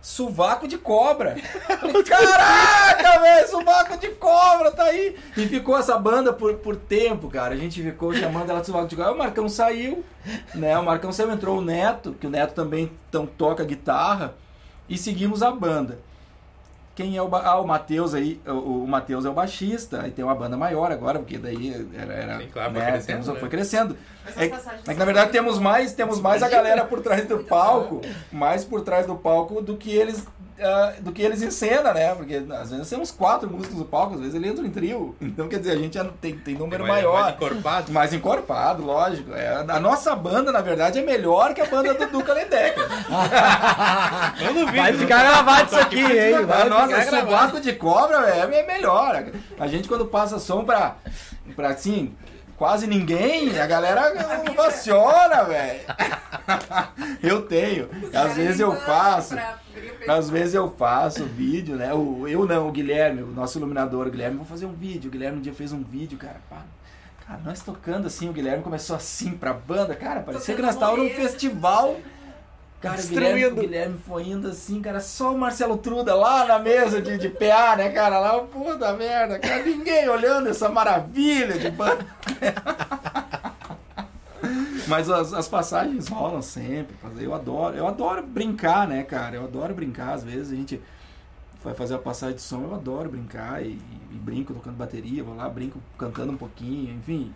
Sovaco de cobra. Falei, Caraca, velho, sovaco de cobra, tá aí. E ficou essa banda por, por tempo, cara. A gente ficou chamando ela de sovaco de cobra. Aí o Marcão saiu, né? O Marcão saiu, entrou o Neto, que o Neto também então, toca guitarra. E seguimos a banda. Quem é o. ba- Ah, o Matheus aí. O, o Matheus é o baixista. Aí tem uma banda maior agora, porque daí era. era Sim, claro, foi né, crescendo, temos- né? Foi crescendo. É, é que na verdade temos mais, temos mais a galera por trás do palco, mais por trás do palco do que eles ah, do que eles encenam, né? Porque às vezes temos quatro músicos no palco, às vezes ele entra em trio. Então quer dizer, a gente não tem, tem número mais, maior. mais encorpado. Mais encorpado, lógico. É, a nossa banda, na verdade, é melhor que a banda do Duca duvido. Vai ficar gravado isso aqui, hein? a Vai nossa sovaco de cobra véio, é melhor. A gente quando passa som pra, pra assim, quase ninguém, a galera ovaciona, velho. Eu tenho. Às vezes eu faço. Às vezes eu faço vídeo, né? O, eu não, o Guilherme, o nosso iluminador, o Guilherme, vou fazer um vídeo. O Guilherme um dia fez um vídeo, cara. Cara, nós tocando assim, o Guilherme começou assim pra banda, cara. Parecia que nós estávamos num festival. Cara, o Guilherme, Destruindo. Guilherme foi indo assim, cara, só o Marcelo Truda lá na mesa de, de PA, né, cara? Lá, puta merda, cara, ninguém olhando essa maravilha de banda. Mas as, as passagens rolam sempre. Eu adoro, eu adoro brincar, né, cara? Eu adoro brincar. Às vezes a gente vai fazer a passagem de som, eu adoro brincar e, e brinco tocando bateria, vou lá, brinco cantando um pouquinho, enfim.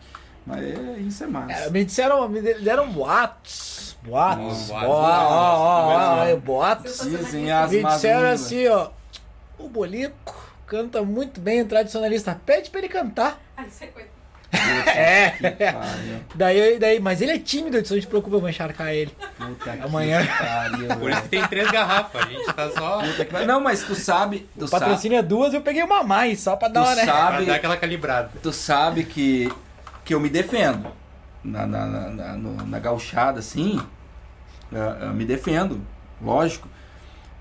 Mas é, isso é massa. É, me disseram, me deram boatos. Boatos. Ó, boatos, ó, ó, ó, boatos. ó, boatos. Dizem as Me disseram línguas. assim, ó. O Bolico canta muito bem, o tradicionalista. Pede pra ele cantar. Ai, isso é coisa. É. Daí, daí, mas ele é tímido, então a gente preocupa, eu vou encharcar ele. Puta que Amanhã. pariu, Por isso que tem três garrafas. A gente tá só Puta que. Não, mas tu sabe, tu O sabe, patrocínio é duas, eu peguei uma a mais, só pra dar tu uma, né? pra sabe, dar aquela calibrada. tu sabe que, que eu me defendo. Na, na, na, na, na gauchada, assim, ah, me defendo, lógico.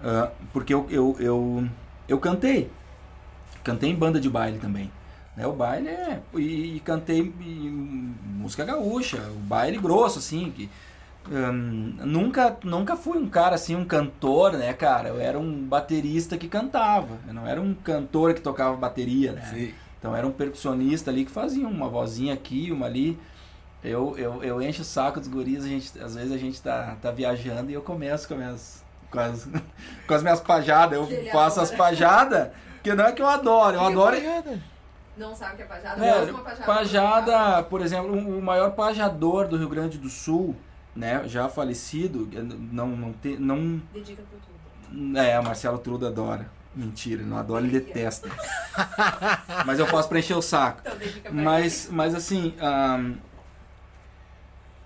Ah, porque eu, eu, eu, eu cantei. Cantei em banda de baile também. Né, o baile é. E, e cantei música gaúcha, o baile grosso, assim. Que, hum, nunca, nunca fui um cara assim, um cantor, né, cara? Eu era um baterista que cantava. Eu não era um cantor que tocava bateria, né? Então era um percussionista ali que fazia uma vozinha aqui, uma ali. Eu, eu, eu encho o saco dos guris, a gente, às vezes a gente tá, tá viajando e eu começo com, as minhas, com, as, com as minhas pajadas. Eu ele faço as pajadas, que não é que eu adoro, eu adoro. Não sabe o que é pajada? É, Gosta de uma pajada. pajada, por exemplo, o maior pajador do Rio Grande do Sul, né, já falecido, não, não, te, não Dedica pro tudo. é, o Marcelo Truda adora. Mentira, ele não adora, ele detesta. Mas eu faço pra encher o saco. Então Mas, mas assim, ahn,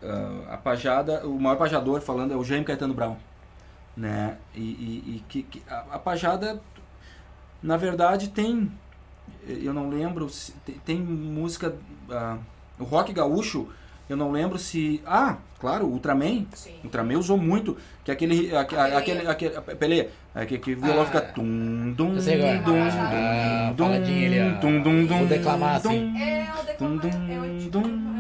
ah, a pajada, o maior pajador falando é o Jaime Caetano Brown, né? E, e- e que, que a, a pajada, na verdade, tem, eu não lembro, se, tem, tem música, ah, o rock gaúcho, eu não lembro se, ah, claro, o Ultraman, Sim. Ultraman usou muito, que aquele, aque- Peleia. aquele, aquele, peleia, aquele que o violão Ah, fica tum, dum, eu sei agora. dum, Ah, dum, faladinha ali, ó. dum, dum, dum, Vou declamar assim. dum, É o Dum, declamar. dum, É o tipo. dum,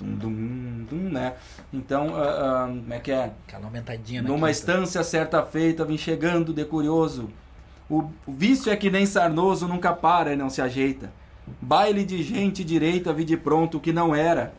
Dum, dum, dum, né? Então, ah, ah, como é que é? Aquela aumentadinha Numa quinta. estância certa feita, vim chegando de curioso. O, o vício é que nem sarnoso, nunca para e não se ajeita. Baile de gente direita, vi de pronto o que não era.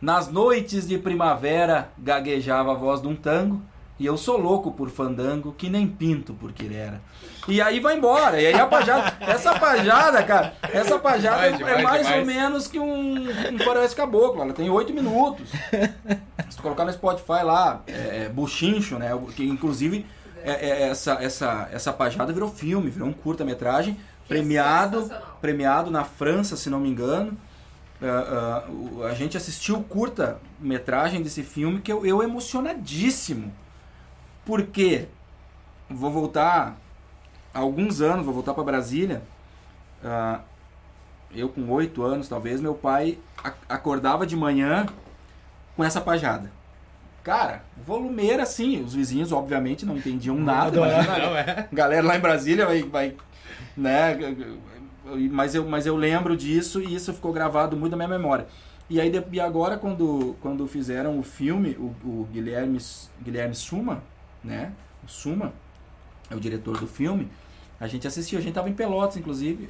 Nas noites de primavera, gaguejava a voz de um tango. E eu sou louco por fandango, que nem pinto por quirera. E aí vai embora. E aí a pajada, essa pajada, cara, essa pajada Demais, é demais, mais ou demais. menos que um, um Floresta Caboclo. Ela tem oito minutos. Se tu colocar no Spotify lá, é, é, Buchincho, né? Que inclusive é, é, essa, essa, essa pajada virou filme, virou um curta-metragem, premiado, premiado na França, se não me engano. Ah, o- a gente assistiu o curta-metragem desse filme que eu, eu emocionadíssimo. Porque vou voltar há alguns anos, vou voltar para Brasília. ah, eu com oito anos, talvez, meu pai acordava de manhã com essa pajada. Cara, volumeira assim, os vizinhos obviamente não entendiam nada, Adorava. imagina Não, é. galera lá em Brasília vai, vai né, mas eu, mas eu lembro disso e isso ficou gravado muito na minha memória. E aí e agora quando, quando fizeram o filme, o, o Guilherme Guilherme Suma, né? O Suma é o diretor do filme. A gente assistiu, a gente tava em Pelotas inclusive.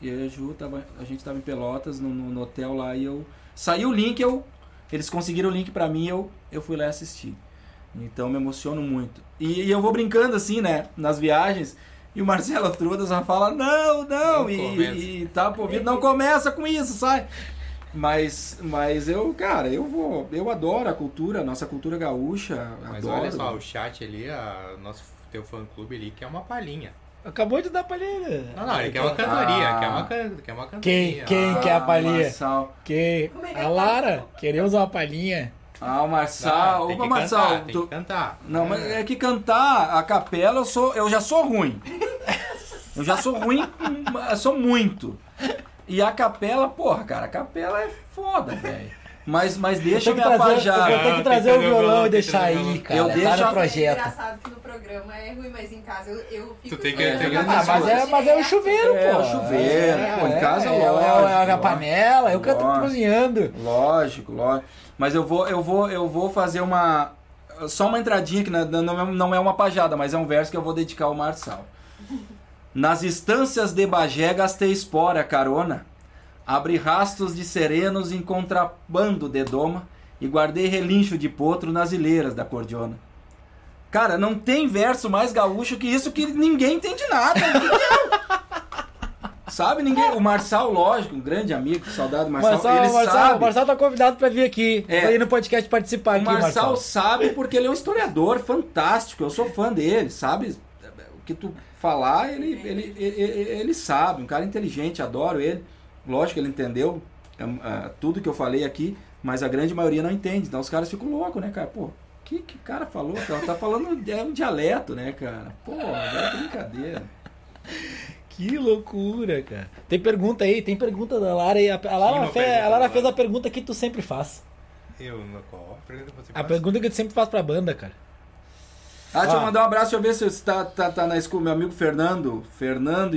E a Ju tava, a gente tava em Pelotas no, no- no hotel lá e eu saiu o link, eu eles conseguiram o link pra mim, eu eu fui lá assistir. Então me emociono muito. E, e eu vou brincando assim, né, nas viagens. E o Marcelo Trudas já fala, não, não, Não e, e tá ouvido, não começa com isso, sai. Mas, mas eu, cara, eu vou, eu adoro a cultura, a nossa cultura gaúcha, Mas adoro. olha só, o chat ali, a, nosso teu fã clube ali, quer uma palhinha. Acabou de dar palhinha. Não, não, ele quer uma cantoria, Ah. quer uma, can- quer uma cantoria. Quem- quem Ah, quer a palhinha? Que Como é que a é? Lara, queremos uma palhinha. Ah, o Marçal. que Marçal, cantar, tem que cantar. Não, mas é que cantar a capela eu sou, eu já sou ruim. Eu já sou ruim, eu sou muito. E a capela, porra, cara, a capela é foda, velho. Mas, mas deixa Eu me tenho que trazer, apajar. eu vou ter que trazer o violão violão, e deixar aí, cara. Eu tá deixo no a- É projeto. engraçado que no programa é ruim, mas em casa eu, eu fico... Tu tem que- eu tem que- Ah, mas é, mas é o chuveiro, É, pô. o chuveiro, pô, em casa, é, lógico, É, a lógico. panela, eu tô Lógico. cozinhando. Lógico, lógico. Mas eu vou, eu vou, eu vou fazer uma. Só uma entradinha que não é- é uma pajada, mas é um verso que eu vou dedicar ao Marçal. Nas estâncias de Bagé gastei espora, carona. Abri rastros de serenos em contrabando de doma e guardei relincho de potro nas ilheiras da cordiona. Cara, não tem verso mais gaúcho que isso que ninguém entende nada. Sabe, ninguém. O Marçal, lógico, um grande amigo, saudade do Marçal. Marçal, ele Marçal, sabe. Marçal tá convidado pra vir aqui. É. Pra ir no podcast participar O aqui, Marçal Marçal. sabe porque ele é um historiador fantástico. Eu sou fã dele, sabe? O que tu falar, ele, ele, ele, ele sabe. Um cara inteligente, adoro ele. Lógico que ele entendeu ah, tudo que eu falei aqui, mas a grande maioria não entende. Então os caras ficam loucos, né, cara? Pô, o que, que o cara falou? Cara? Tá falando é um dialeto, né, cara? Pô, é brincadeira. Que loucura, cara. Tem pergunta aí, tem pergunta da Lara aí. A, a Lara, fe- a Lara fez a pergunta que tu sempre faz. Eu, qual? A pergunta que você A faz? pergunta que tu sempre faz pra banda, cara. Ah, deixa eu Ah. mandar um abraço, deixa eu ver se está tá, tá na escola. Meu amigo Fernando, Fernando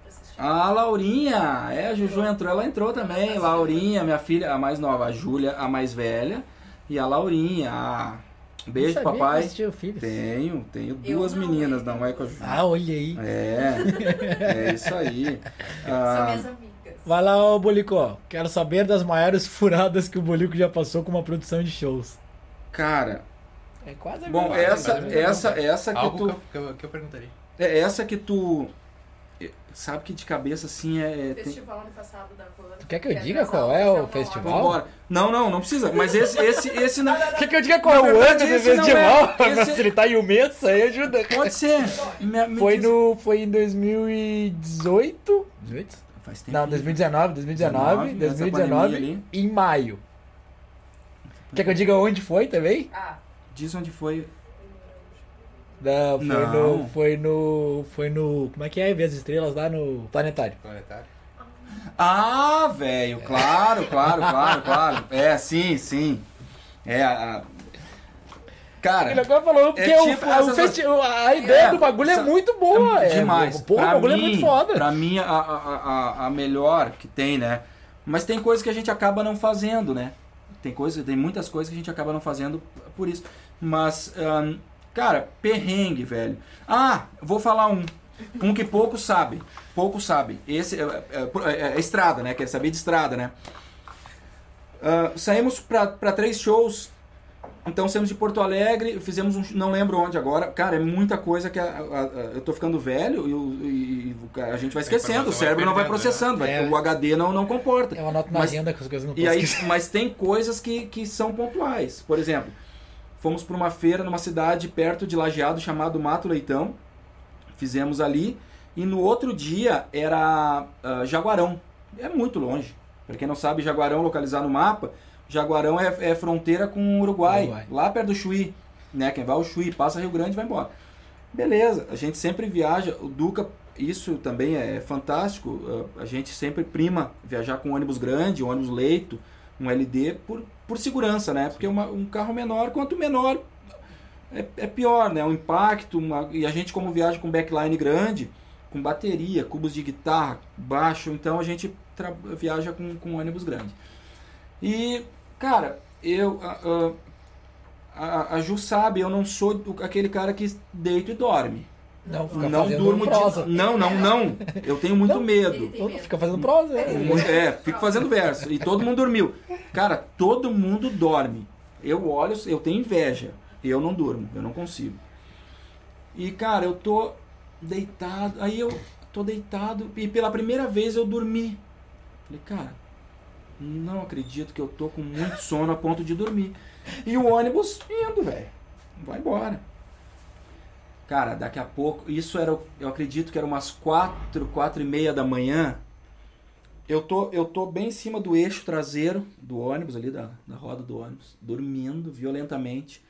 pra assistir. Ah, Laurinha, é, a Juju entrou, ela entrou também. Laurinha, minha filha, a mais nova, a Júlia, a mais velha, e a Laurinha. Ah, beijo, sabia que papai. assistia o filho. Tenho, tenho Eu duas não, meninas, não é com a Ju. Ah, olha aí. É, é isso aí. São Ah, minhas amigas. Vai lá, ô Bolicó. Quero saber das maiores furadas que o Bolico já passou com uma produção de shows. cara, É quase a bom, essa, coisa, né? essa, essa que Algo tu, que, eu, que eu- que eu perguntaria. é essa que tu, sabe que de cabeça assim é. é tem- Festival ano passado da Van. Tu quer que eu é diga qual é o festival? Vambora. Não, não, não precisa. Mas esse, esse, esse não. Quer que eu diga qual é o ano do festival? é. Pra Esse- facilitar e o mês, aí ajuda. Pode ser. Me- me Foi, no, foi em 2018? 18? Faz tempo. Não, 2019, 2019, 19, essa 2019, pandemia ali. em maio. Quer que eu diga onde foi também? Ah, Diz onde foi. Não, foi Não. no. Foi no. Foi no. Como é que é? Ver as estrelas lá no planetário. Planetário. Ah, velho, claro, claro, claro, claro. É, sim, sim. É, a. a- Ele Cara, agora falou porque É o- tipo a, o essas- festi- a ideia É, do bagulho é muito boa. É, demais. Pô, o bagulho é mim- muito foda. Pra mim, a, a, a, a melhor que tem, né? Mas tem coisas que a gente acaba não fazendo, né? Tem, coisa, tem muitas coisas que a gente acaba não fazendo por isso. Mas, ahn, cara, perrengue, velho. Ah, vou falar um. Um que poucos sabem. Poucos sabem. Esse é, é- é- é estrada, né? Quer saber de estrada, né? Ah, saímos pra pra três shows. Então saímos de Porto Alegre, fizemos um. Não lembro onde agora. Cara, é muita coisa que a- a- a- eu tô ficando velho e, e- e a gente vai esquecendo. O cérebro vai não vai perdendo, processando. vai- É. O HD não, não comporta. Eu anoto na Mas- agenda que as coisas não E aí, mas tem coisas que, que são pontuais. Por exemplo, fomos para uma feira numa cidade perto de Lajeado chamado Mato Leitão. Fizemos ali. E no outro dia era ah, Jaguarão. É muito longe. Para quem não sabe, Jaguarão localizar no mapa, Jaguarão é, é fronteira com o Uruguai, Uruguai. lá perto do Chuí. Né? Quem vai ao Chuí, passa Rio Grande e vai embora. Beleza, a gente sempre viaja. O Duca, isso também é fantástico. ah, A gente sempre prima viajar com ônibus grande, ônibus leito, um LD, por, por segurança, né? Porque uma- um carro menor, quanto menor, é, é pior, né? O impacto, uma- e a gente como viaja com backline grande, com bateria, cubos de guitarra, baixo, então a gente viaja com, com ônibus grande. E, cara, eu... a- a- a, Ju sabe, eu não sou aquele cara que deito e dorme. Não, fica não durmo prosa. de... Não, não, não. Eu tenho muito Não. medo. Fica fazendo prosa. né? É, fico fazendo verso. E todo mundo dormiu. Cara, todo mundo dorme. Eu olho, eu tenho inveja. Eu não durmo, eu não consigo. E, cara, eu tô deitado. Aí eu tô deitado e pela primeira vez eu dormi. Falei, cara, não acredito que eu tô com muito sono a ponto de dormir. E o ônibus indo, velho. Vai embora. Cara, daqui a pouco, isso era, eu acredito que era umas quatro, quatro e meia da manhã. Eu tô, eu tô bem em cima do eixo traseiro do ônibus ali, da, da roda do ônibus, dormindo violentamente.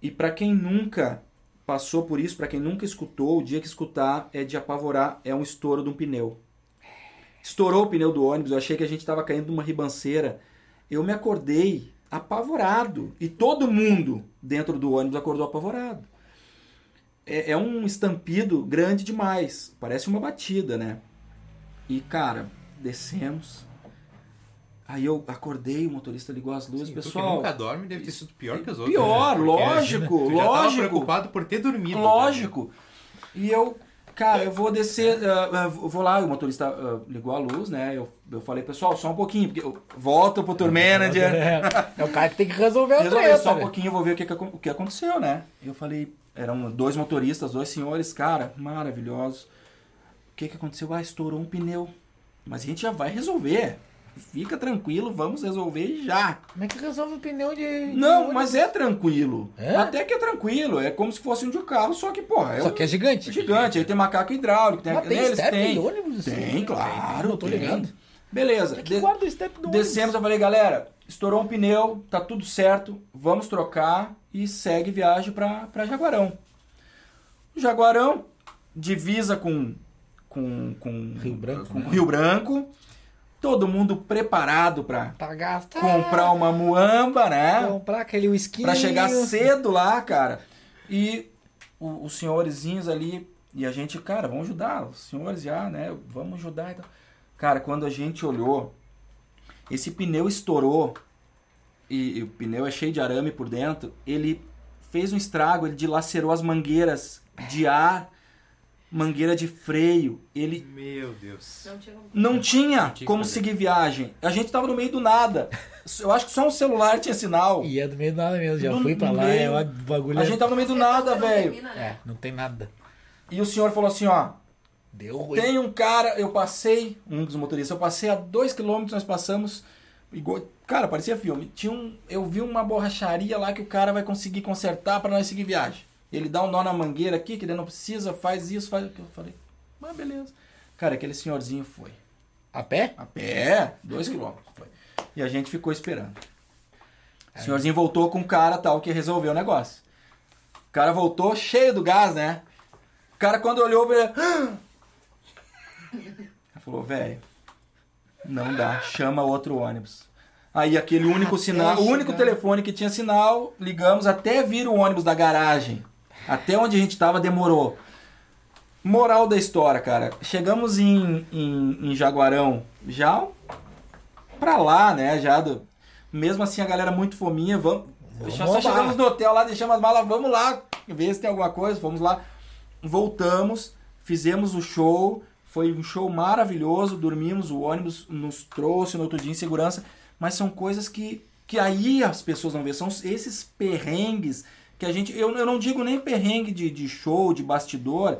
E pra quem nunca passou por isso, pra quem nunca escutou, o dia que escutar é de apavorar, é um estouro de um pneu. Estourou o pneu do ônibus, eu achei que a gente tava caindo numa ribanceira. Eu me acordei apavorado. E todo mundo dentro do ônibus acordou apavorado. É, é um estampido grande demais. Parece uma batida, né? E, cara, descemos. Aí eu acordei, o motorista ligou as luzes. Sim, tu Pessoal, nunca dorme deve ter sido pior que os outros. Pior, né? Lógico, tu já tava lógico. preocupado por ter dormido. lógico. E eu, cara, eu vou descer, ah, eu vou lá, o motorista ah, ligou a luz, né? Eu, eu falei, pessoal, só um pouquinho, porque eu volto pro tour manager. É, é o cara que tem que resolver a Resolvi treta. só um né? pouquinho, eu vou ver o que, que o que aconteceu, né? Eu falei, eram dois motoristas, dois senhores, cara, maravilhosos. O que, que aconteceu? Ah, estourou um pneu. Mas a gente já vai resolver. Fica tranquilo, vamos resolver já. Como é que resolve o pneu de. Não, de mas é tranquilo. É? Até que é tranquilo. É como se fosse um de carro, só que, porra, é Só um- que é gigante. gigante. Aí tem macaco hidráulico. Tem, Mas tem step tem. ônibus? Tem, claro. Não tô tem. ligado. Beleza. Que de- guarda o step do Descemos, eu falei, galera, estourou um pneu, tá tudo certo, vamos trocar e segue viagem pra, pra Jaguarão. Jaguarão, divisa com, com, com Rio Branco, com né? Rio Branco, todo mundo preparado pra Pra gastar. comprar uma muamba, né? Comprar aquele whisky. Pra chegar cedo lá, cara. E o- os senhorzinhos ali, e a gente, cara, vamos ajudar, os senhores já, né? Vamos ajudar. Então. Cara, quando a gente olhou, esse pneu estourou, e, e o pneu é cheio de arame por dentro, ele fez um estrago, ele dilacerou as mangueiras de ar, mangueira de freio, ele Meu Deus. Não tinha como. não tinha Não tinha como fazer. seguir viagem. A gente tava no meio do nada. Eu acho que só um celular tinha sinal. E é do meio do nada mesmo. Já Do fui pra lá, meio. é o bagulho. A é- gente tava no meio do nada, velho. né? É, não tem nada. E o senhor falou assim, ó, Deu ruim. Tem um cara, eu passei, um dos motoristas, eu passei a dois quilômetros, nós passamos. Igual, cara, parecia filme. Tinha um, eu vi uma borracharia lá que o cara vai conseguir consertar para nós seguir viagem. Ele dá um nó na mangueira aqui, que ele não precisa, faz isso, faz aquilo. Eu falei, mas beleza. Cara, aquele senhorzinho foi. A pé? A pé, dois quilômetros. Foi. E a gente ficou esperando. O senhorzinho voltou com um cara tal que resolveu o negócio. O cara voltou cheio do gás, né? O cara quando olhou, ele Ele falou, velho, não dá, chama outro ônibus. Aí aquele único sinal, o único telefone que tinha sinal, ligamos até vir o ônibus da garagem. Até onde a gente tava demorou. Moral da história, cara. Chegamos em, em, em Jaguarão, já pra lá, né? Já do, mesmo assim a galera muito fominha, vamos. Vamos só lá. chegamos no hotel lá, deixamos as malas, vamos lá, ver se tem alguma coisa, fomos lá. Voltamos, fizemos o show, foi um show maravilhoso, dormimos, o ônibus nos trouxe no outro dia em segurança, mas são coisas que, que aí as pessoas não vê, são esses perrengues que a gente, eu, eu não digo nem perrengue de, de show, de bastidor,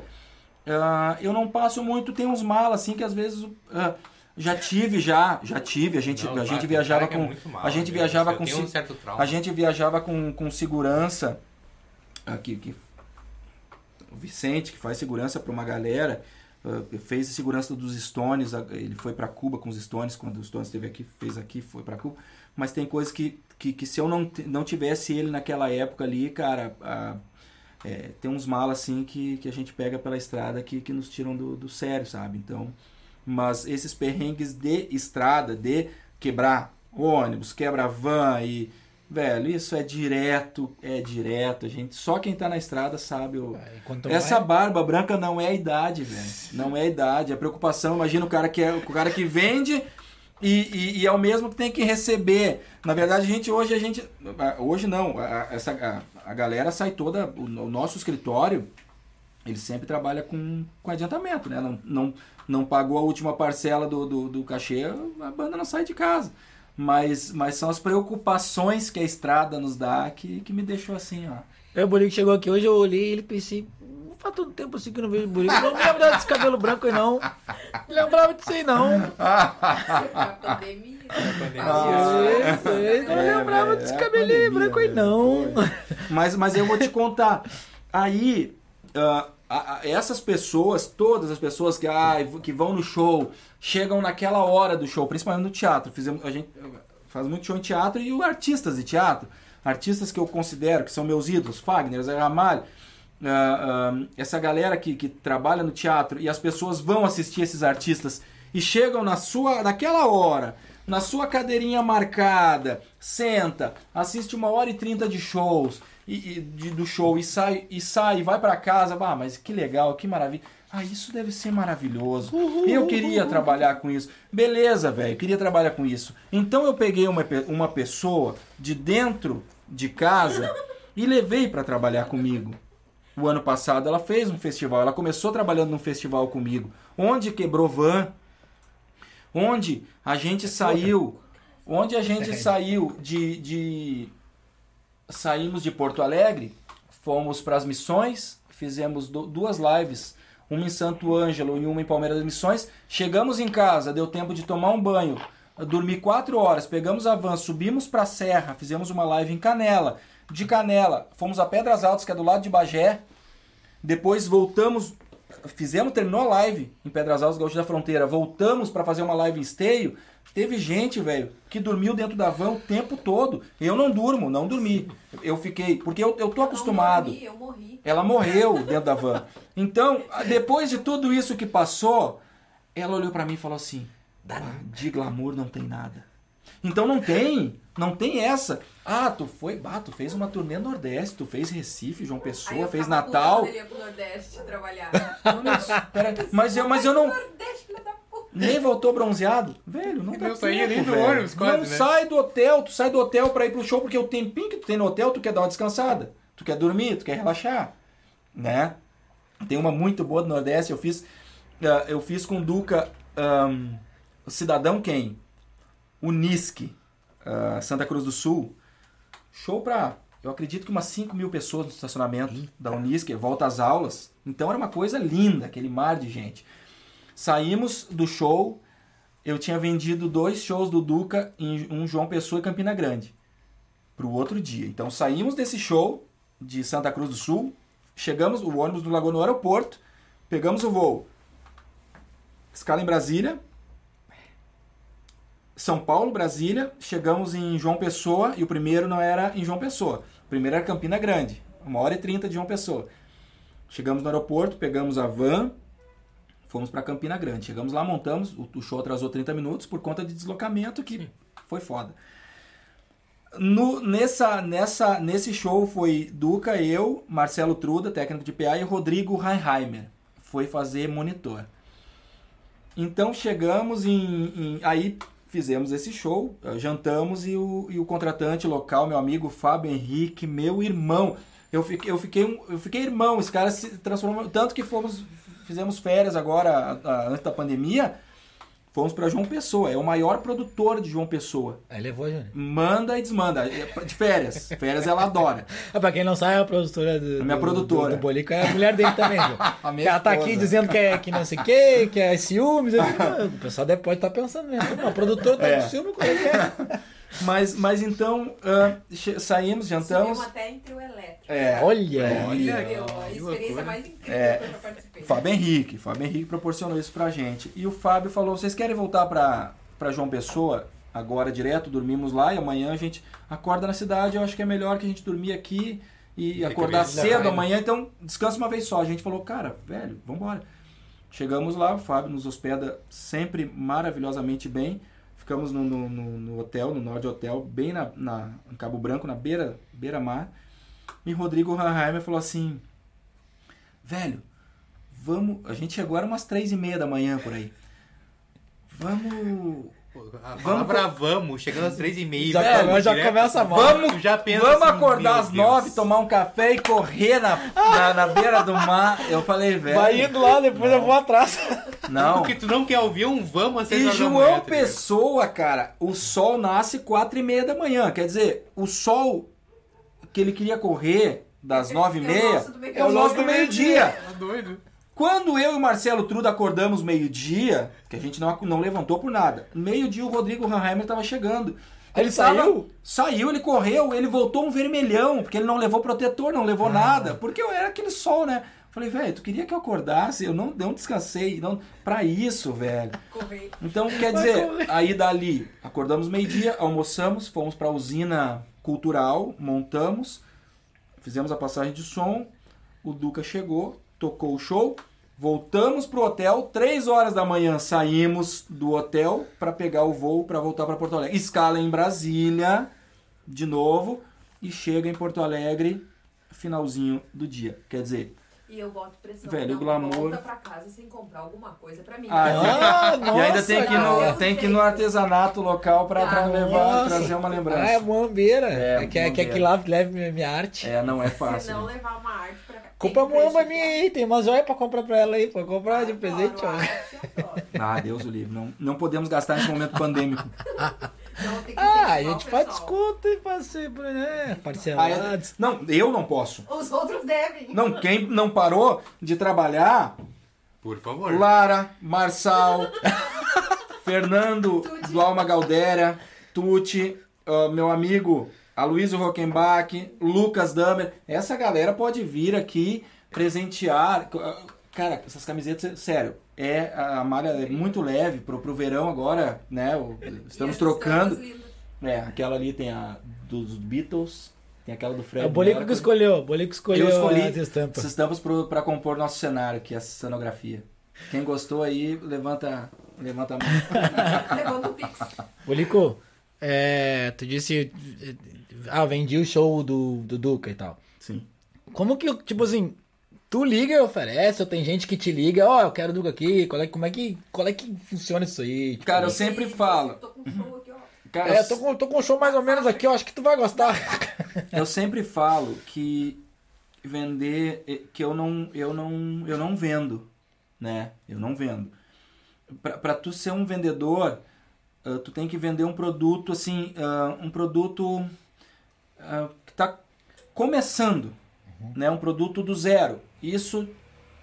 ah, eu não passo muito, tem uns malas assim que às vezes ah, já tive já, já tive, a gente, Não, a gente viajava cara é com muito mal, a gente né? viajava com um certo trauma. a gente viajava com, com segurança aqui que o Vicente que faz segurança para uma galera ah, fez segurança dos Stones ele foi para Cuba com os Stones quando os Stones esteve aqui fez aqui foi para Cuba. Mas tem coisas que, que, que se eu não, não tivesse ele naquela época ali cara ah, é, tem uns malas assim que, que a gente pega pela estrada que, que nos tiram do, do sério sabe? Então mas esses perrengues de estrada de quebrar ônibus quebra van e Velho, isso é direto, é direto, a gente. Só quem tá na estrada sabe o. Quanto Essa mais- barba branca não é a idade, velho. Não é a idade. A preocupação, imagina o cara que é o cara que vende e, e, e é o mesmo que tem que receber. Na verdade, a gente hoje a gente hoje não. A, essa a, a galera sai toda o, o nosso escritório. Ele sempre trabalha com, com adiantamento, né? Não, não, não pagou a última parcela do, do, do cachê, a banda não sai de casa. Mas, mas são as preocupações que a estrada nos dá que, que me deixou assim, ó. Aí o Bolico chegou aqui hoje, eu olhei e ele pensei, "Não faz tanto tempo assim que eu não vejo o Bolico. Não me lembro desse cabelo branco aí não. Não lembrava disso aí não. Pandemia. Ah, Isso, isso, não É, lembrava velho, desse é a cabelinho pandemia, branco aí velho. não. Mas, mas eu vou te contar. Aí, ah, a- a- essas pessoas, todas as pessoas que, ah, que vão no show, chegam naquela hora do show, principalmente no teatro. Fizemos, a gente faz muito show em teatro e artistas de teatro. Artistas que eu considero que são meus ídolos, Fagner, Zé Ramalho, ah, ah, essa galera que, que trabalha no teatro e as pessoas vão assistir esses artistas e chegam na sua naquela hora, na sua cadeirinha marcada, senta, assiste uma hora e trinta de shows e, e- de- do show e sai e sai, vai pra casa, ah, mas que legal, que maravilha. Ah, isso deve ser maravilhoso. Eu queria trabalhar com isso. Beleza, velho, queria trabalhar com isso. Então eu peguei uma, uma pessoa de dentro de casa e levei pra trabalhar comigo. O ano passado ela fez um festival, ela começou trabalhando num festival comigo, onde quebrou van, onde a gente saiu, onde a gente saiu de, de saímos de Porto Alegre, fomos para as missões, fizemos du- duas lives, uma em Santo Ângelo e uma em Palmeiras das Missões. Chegamos em casa, deu tempo de tomar um banho, dormi quatro horas, pegamos a van, subimos para a Serra, fizemos uma live em Canela. De Canela, fomos a Pedras Altas, que é do lado de Bagé. Depois voltamos, fizemos, terminou a live em Pedras Altas, Gaúcho da Fronteira. Voltamos para fazer uma live em Esteio. Teve gente, velho, que dormiu dentro da van o tempo todo. Eu não durmo, não dormi. Eu fiquei, porque eu, eu tô acostumado. Eu morri, eu morri. Ela morreu dentro da van. Então, depois de tudo isso que passou, ela olhou pra mim e falou assim: "Ah, de glamour não tem nada. Então não tem, não tem essa. Ah, tu foi, bah, tu fez uma turnê no Nordeste, tu fez Recife, João Pessoa, eu fez Natal. ia pro Nordeste trabalhar. Não, mas, pera, mas eu, mas eu não, Nordeste. Nem voltou bronzeado. Velho, não dá saía tempo, do ônibus quase, Não né? sai do hotel, tu sai do hotel pra ir pro show, porque o tempinho que tu tem no hotel, tu quer dar uma descansada. Tu quer dormir, tu quer relaxar, né? Tem uma muito boa do Nordeste, eu fiz ah, eu fiz com o Duca ahn, o Cidadão quem? O Nisque, ah, Santa Cruz do Sul. Show pra, eu acredito que umas 5 mil pessoas no estacionamento da Unisque, volta às aulas. Então era uma coisa linda, aquele mar de gente. Saímos do show, eu tinha vendido dois shows do Duca em um João Pessoa e Campina Grande pro outro dia. Então saímos desse show de Santa Cruz do Sul, chegamos, o ônibus do Lagoa no aeroporto, pegamos o voo. Escala em Brasília, São Paulo, Brasília, chegamos em João Pessoa e o primeiro não era em João Pessoa. O primeiro era Campina Grande, uma hora e trinta de João Pessoa. Chegamos no aeroporto, pegamos a van, fomos para Campina Grande. Chegamos lá, montamos, o, show atrasou 30 minutos por conta de deslocamento que foi foda. No, nessa, nessa, nesse show foi Duca, eu, Marcelo Truda, técnico de PA, e Rodrigo Reinheimer, foi fazer monitor. Então chegamos em, em- Aí fizemos esse show, eh, jantamos e o, e o contratante local, meu amigo Fábio Henrique, meu irmão. Eu fiquei, eu fiquei, eu fiquei irmão, esse cara se transformou. Tanto que fomos, fizemos férias agora, a- a- antes da pandemia, fomos para João Pessoa, é o maior produtor de João Pessoa. Aí levou, Júnior. Manda e desmanda. É De férias. Férias ela adora. Ah, pra quem não sabe, a produtora do, A minha do- produtora. do, do Bolico é a mulher dele também? A minha Ela tá aqui esposa. dizendo que, é, que não sei o que, que é ciúmes. Digo, "Ah, o pessoal deve, pode estar pensando mesmo. Não, a produtora tá É. com ciúme, como é que é? Mas, mas então, che- saímos, jantamos. Subimos até em trio elétrico. É, Olha! Olha, a que experiência mais incrível É. que eu já participei. Fábio Henrique. Fábio Henrique proporcionou isso pra gente. E o Fábio falou: vocês querem voltar pra, pra João Pessoa agora direto? Dormimos lá e amanhã a gente acorda na cidade. Eu acho que é melhor que a gente dormir aqui e Fica acordar cedo amanhã. Então descansa uma vez só. A gente falou: cara, velho, vambora. Chegamos lá, o Fábio nos hospeda sempre maravilhosamente bem. Ficamos no, no, no- hotel, no Nord Hotel, bem na, na, em Cabo Branco, na beira, beira mar. E Rodrigo Ranheimer falou assim: velho, vamos. A gente chegou, era umas três e meia da manhã por aí. Vamos. A palavra vamos, chegando às três e meia. Já velho, come- já direto, começa mal. Vamos, já vamos assim, acordar às nove, tomar um café e correr na, na, na beira do mar. Eu falei, velho. Vai indo lá, depois eu vou atrás. Não. Porque tu não quer ouvir um vamos às E horas da João manhã, tá? Pessoa, cara, o sol nasce quatro e meia da manhã. Quer dizer, o sol que ele queria correr das nove e É o meia nosso do meio-dia. é o nosso do meio-dia. Tá doido? Quando eu e o Marcelo Truda acordamos meio-dia, que a gente não, não levantou por nada, meio-dia o Rodrigo Ranheimer estava chegando. Ele tava- saiu? Saiu, ele correu, ele voltou um vermelhão, porque ele não levou protetor, não Ah. levou nada, porque era aquele sol, né? Falei, velho, tu queria que eu acordasse, eu não, não descansei, não, pra isso, velho. Correio. Então, quer dizer, aí dali, acordamos meio-dia, almoçamos, fomos pra usina cultural, montamos, fizemos a passagem de som, o Duca chegou, tocou o show, voltamos pro hotel, três horas da manhã saímos do hotel para pegar o voo para voltar para Porto Alegre. Escala em Brasília, de novo, e chega em Porto Alegre, finalzinho do dia. Quer dizer, E eu boto pressão. Velho, não, glamour. Volta pra casa sem comprar alguma coisa pra mim. Ah, Ah, e ainda tem que ir no, tem que ir no artesanato local para Ah, levar, nossa. trazer uma lembrança. Ah, é Moambeira. É, É, quer, quer Moambeira. que lá leve minha, minha arte. É, não é Se fácil. não né? levar uma arte pra cá. Compra que prestigiar. minha aí, tem uma joia pra comprar pra ela aí, pra comprar de Adoro presente, ó. Ah, Deus o livre. Não, não podemos gastar nesse momento pandêmico. Não, tem que Ah, a gente faz desconto e faz sempre, né? Ah, é- Parcelados. não, eu não posso. Os outros devem. Não, quem não parou de trabalhar, Por favor. Lara, Marçal, Fernando Tuti. do Alma Galdéria, Tuti, ah, meu amigo Aloysio Rockenbach, Lucas Damer. Essa galera pode vir aqui presentear. Cara, essas camisetas, sério, é a malha é muito leve pro, pro verão agora, né? o- Estamos trocando. É, aquela ali tem a dos Beatles, tem aquela do Fred. É o Bolico que escolheu, o Bolico escolheu Eu escolhi as estampas. essas estampas pro, pra compor nosso cenário, que é a cenografia. Quem gostou aí, levanta, levanta a mão. Levando o Pix. Bolico, é, tu disse, ah, vendi o show do, do Duca e tal. Sim. Como que, tipo assim, tu liga e oferece, ou tem gente que te liga, ó, eu quero Duca aqui, qual é, como é que, qual é que funciona isso aí? Tipo, Cara, eu sempre falo. Tô com show aqui, ó. Cara, é, tô com, tô com um show mais ou menos aqui, eu acho que tu vai gostar. eu sempre falo que vender eh, que eu não eu não eu não vendo, né? Eu não vendo. Pra, pra tu ser um vendedor, ah, tu tem que vender um produto assim, ah, um produto ah, que tá começando, né? Um produto do zero. Isso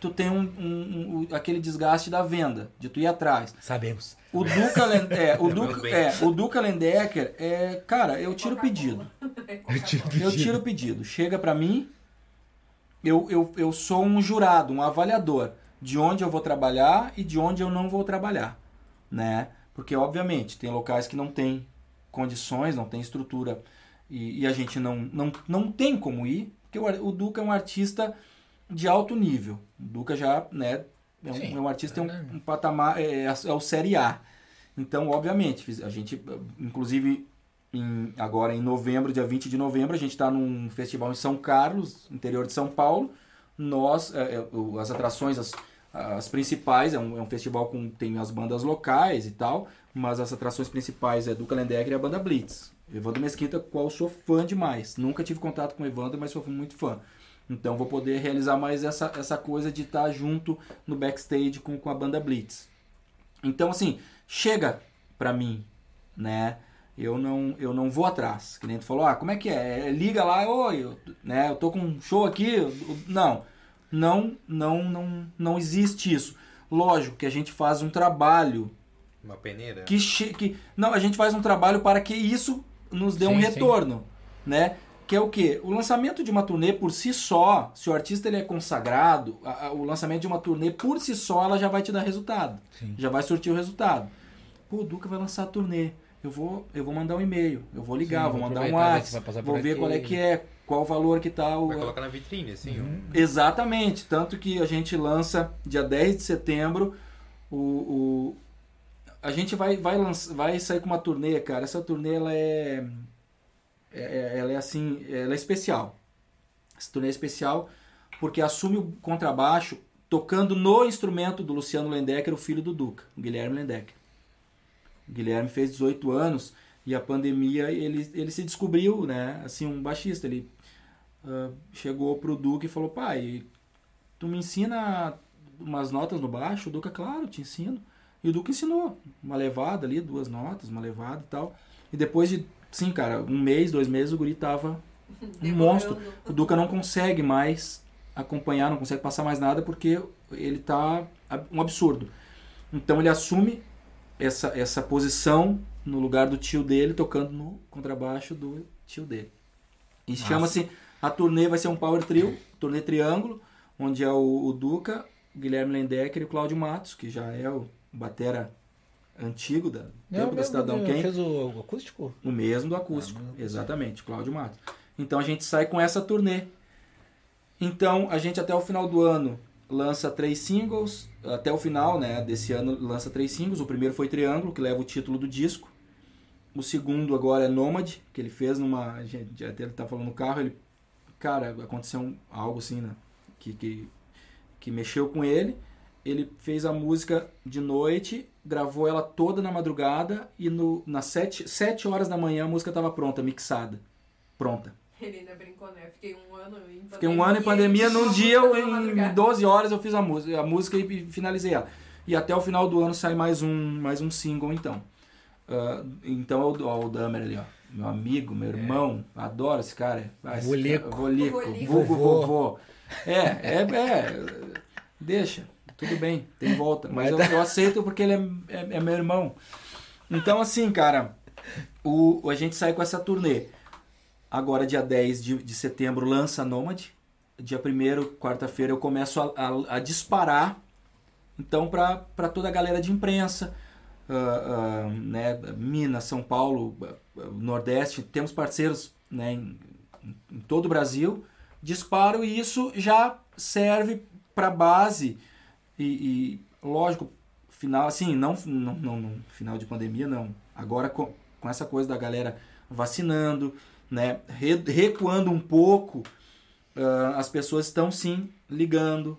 tu tem um, um- um- aquele desgaste da venda, de tu ir atrás. Sabemos. O Duca, é, o Duca, é, o Duca Lendecker, é, cara, eu tiro o pedido. Eu tiro Eu tiro o pedido. Chega pra mim, eu, eu, eu sou um jurado, um avaliador de onde eu vou trabalhar e de onde eu não vou trabalhar, né? Porque, obviamente, tem locais que não tem condições, não tem estrutura e, e a gente não, não, não tem como ir, porque o, o Duca é um artista de alto nível. O Duca já, né, é um, Sim, é um artista, tem verdade. um, um patamar, é, é o Série A. Então, obviamente, a gente, inclusive, em- agora em novembro, dia 20 de novembro, a gente está num festival em São Carlos, interior de São Paulo. Nós, é, é, as atrações, as, as principais, é um, é um festival com tem as bandas locais e tal, mas as atrações principais é do Calendecker e a banda Blitz. Evandro Mesquita, qual sou fã demais. Nunca tive contato com o Evandro, mas sou muito fã. Então vou poder realizar mais essa, essa coisa de estar junto no backstage com, com a banda Blitz. Então, assim, chega pra mim, né? Eu não, eu não vou atrás. Que nem tu falou, ah, como é que é? É, Liga lá, oi, eu, né? Eu tô com um show aqui. eu- Não, não, não, não, não existe isso. Lógico que a gente faz um trabalho Uma peneira. que, che- que não, a gente faz um trabalho para que isso nos dê um Sim, sim. retorno, né? Que é o quê? O lançamento de uma turnê por si só, se o artista ele é consagrado, a- a- o lançamento de uma turnê por si só, ela já vai te dar resultado. Sim. Já vai surtir o resultado. Pô, o Duca vai lançar a turnê. Eu vou, eu vou mandar um e-mail, eu vou ligar, Sim, vou vou mandar um WhatsApp, vou ver aqui. qual é que é, qual o valor que tá o, Vai colocar na vitrine, assim. Uhum. ó. Exatamente, tanto que a gente lança dia 10 de setembro o, o- a gente vai vai lança, vai sair com uma turnê, cara. Essa turnê ela é, é- é- ela é assim, ela é especial. Essa turnê é especial porque assume o contrabaixo tocando no instrumento do Luciano Lendecker, o filho do Duca, o Guilherme Lendecker. O Guilherme fez 18 anos e a pandemia ele, ele se descobriu, né, assim, um baixista, ele ah, chegou pro Duca e falou: pai, tu me ensina umas notas no baixo? O Duca, claro, te ensino. E o Duca ensinou uma levada ali, duas notas, uma levada e tal. E depois de, sim, cara, um mês, dois meses, o guri tava um monstro. O Duca não consegue mais acompanhar, não consegue passar mais nada porque ele tá um absurdo. Então ele assume essa, essa posição no lugar do tio dele, tocando no contrabaixo do tio dele. E chama-se. A turnê vai ser um power trio, turnê triângulo, onde é o, o Duca, o Guilherme Lendecker e o Cláudio Matos, que já é o batera antigo da Não, tempo da Cidadão ele Quem. Fez o acústico? O mesmo do acústico, Ah, acústico. exatamente, o Cláudio Matos. Então a gente sai com essa turnê. Então a gente até o final do ano lança três singles, até o final né, desse ano lança três singles. O primeiro foi Triângulo, que leva o título do disco. O segundo agora é Nômade, que ele fez numa. a gente- Até ele tá falando no carro, ele. Cara, aconteceu algo assim, né? Que, que, que mexeu com ele. Ele fez a música de noite, gravou ela toda na madrugada e no, nas sete, sete horas da manhã a música estava pronta, mixada. Pronta. Ele ainda brincou, né? Fiquei um ano em pandemia. Fiquei um ano em pandemia, e num dia, eu, em madrugada. 12 horas eu fiz a música, a música e finalizei ela. E até o final do ano sai mais um, mais um single, então. Ah, então é o, ó, o Damer ali, ó. Meu amigo, meu irmão, adoro esse cara. Ah, esse Volico. cara- Volico. Volico. Vulgo Vovô. vovô. É, é, é. Deixa, tudo bem, tem volta. Mas eu, Mas tá- eu aceito porque ele é, é, é meu irmão. Então, assim, cara, o, a gente sai com essa turnê. Agora, dia 10 de, de setembro, lança Nômade. Dia 1 quarta-feira, eu começo a, a- a disparar. Então, para toda a galera de imprensa, ah, ah, né, Minas, São Paulo, Nordeste, temos parceiros né, em, em todo o Brasil. Disparo e isso já serve para base. E, e, lógico, final, assim, não, não, não, não, final de pandemia, não. Agora, com, com essa coisa da galera vacinando, né, re- recuando um pouco, ah, as pessoas estão sim ligando,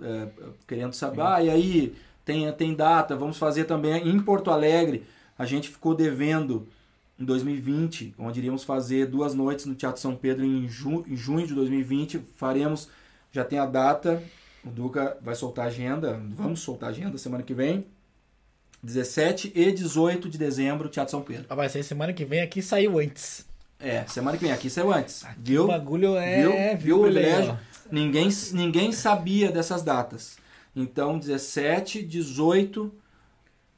eh, querendo saber, ah, e aí, tem, tem data, vamos fazer também em Porto Alegre. A gente ficou devendo em 2020, onde iríamos fazer duas noites no Teatro São Pedro em, ju em junho de 2020. Faremos, já tem a data, o Duca vai soltar a agenda, vamos soltar a agenda semana que vem. 17 e 18 de dezembro, Teatro São Pedro. Ah, Vai ser semana que vem aqui saiu antes. É, semana que vem aqui saiu antes. Viu? O bagulho é. Viu? Viu o Lê, privilégio? Ninguém, ninguém sabia dessas datas. Então, 17, 18,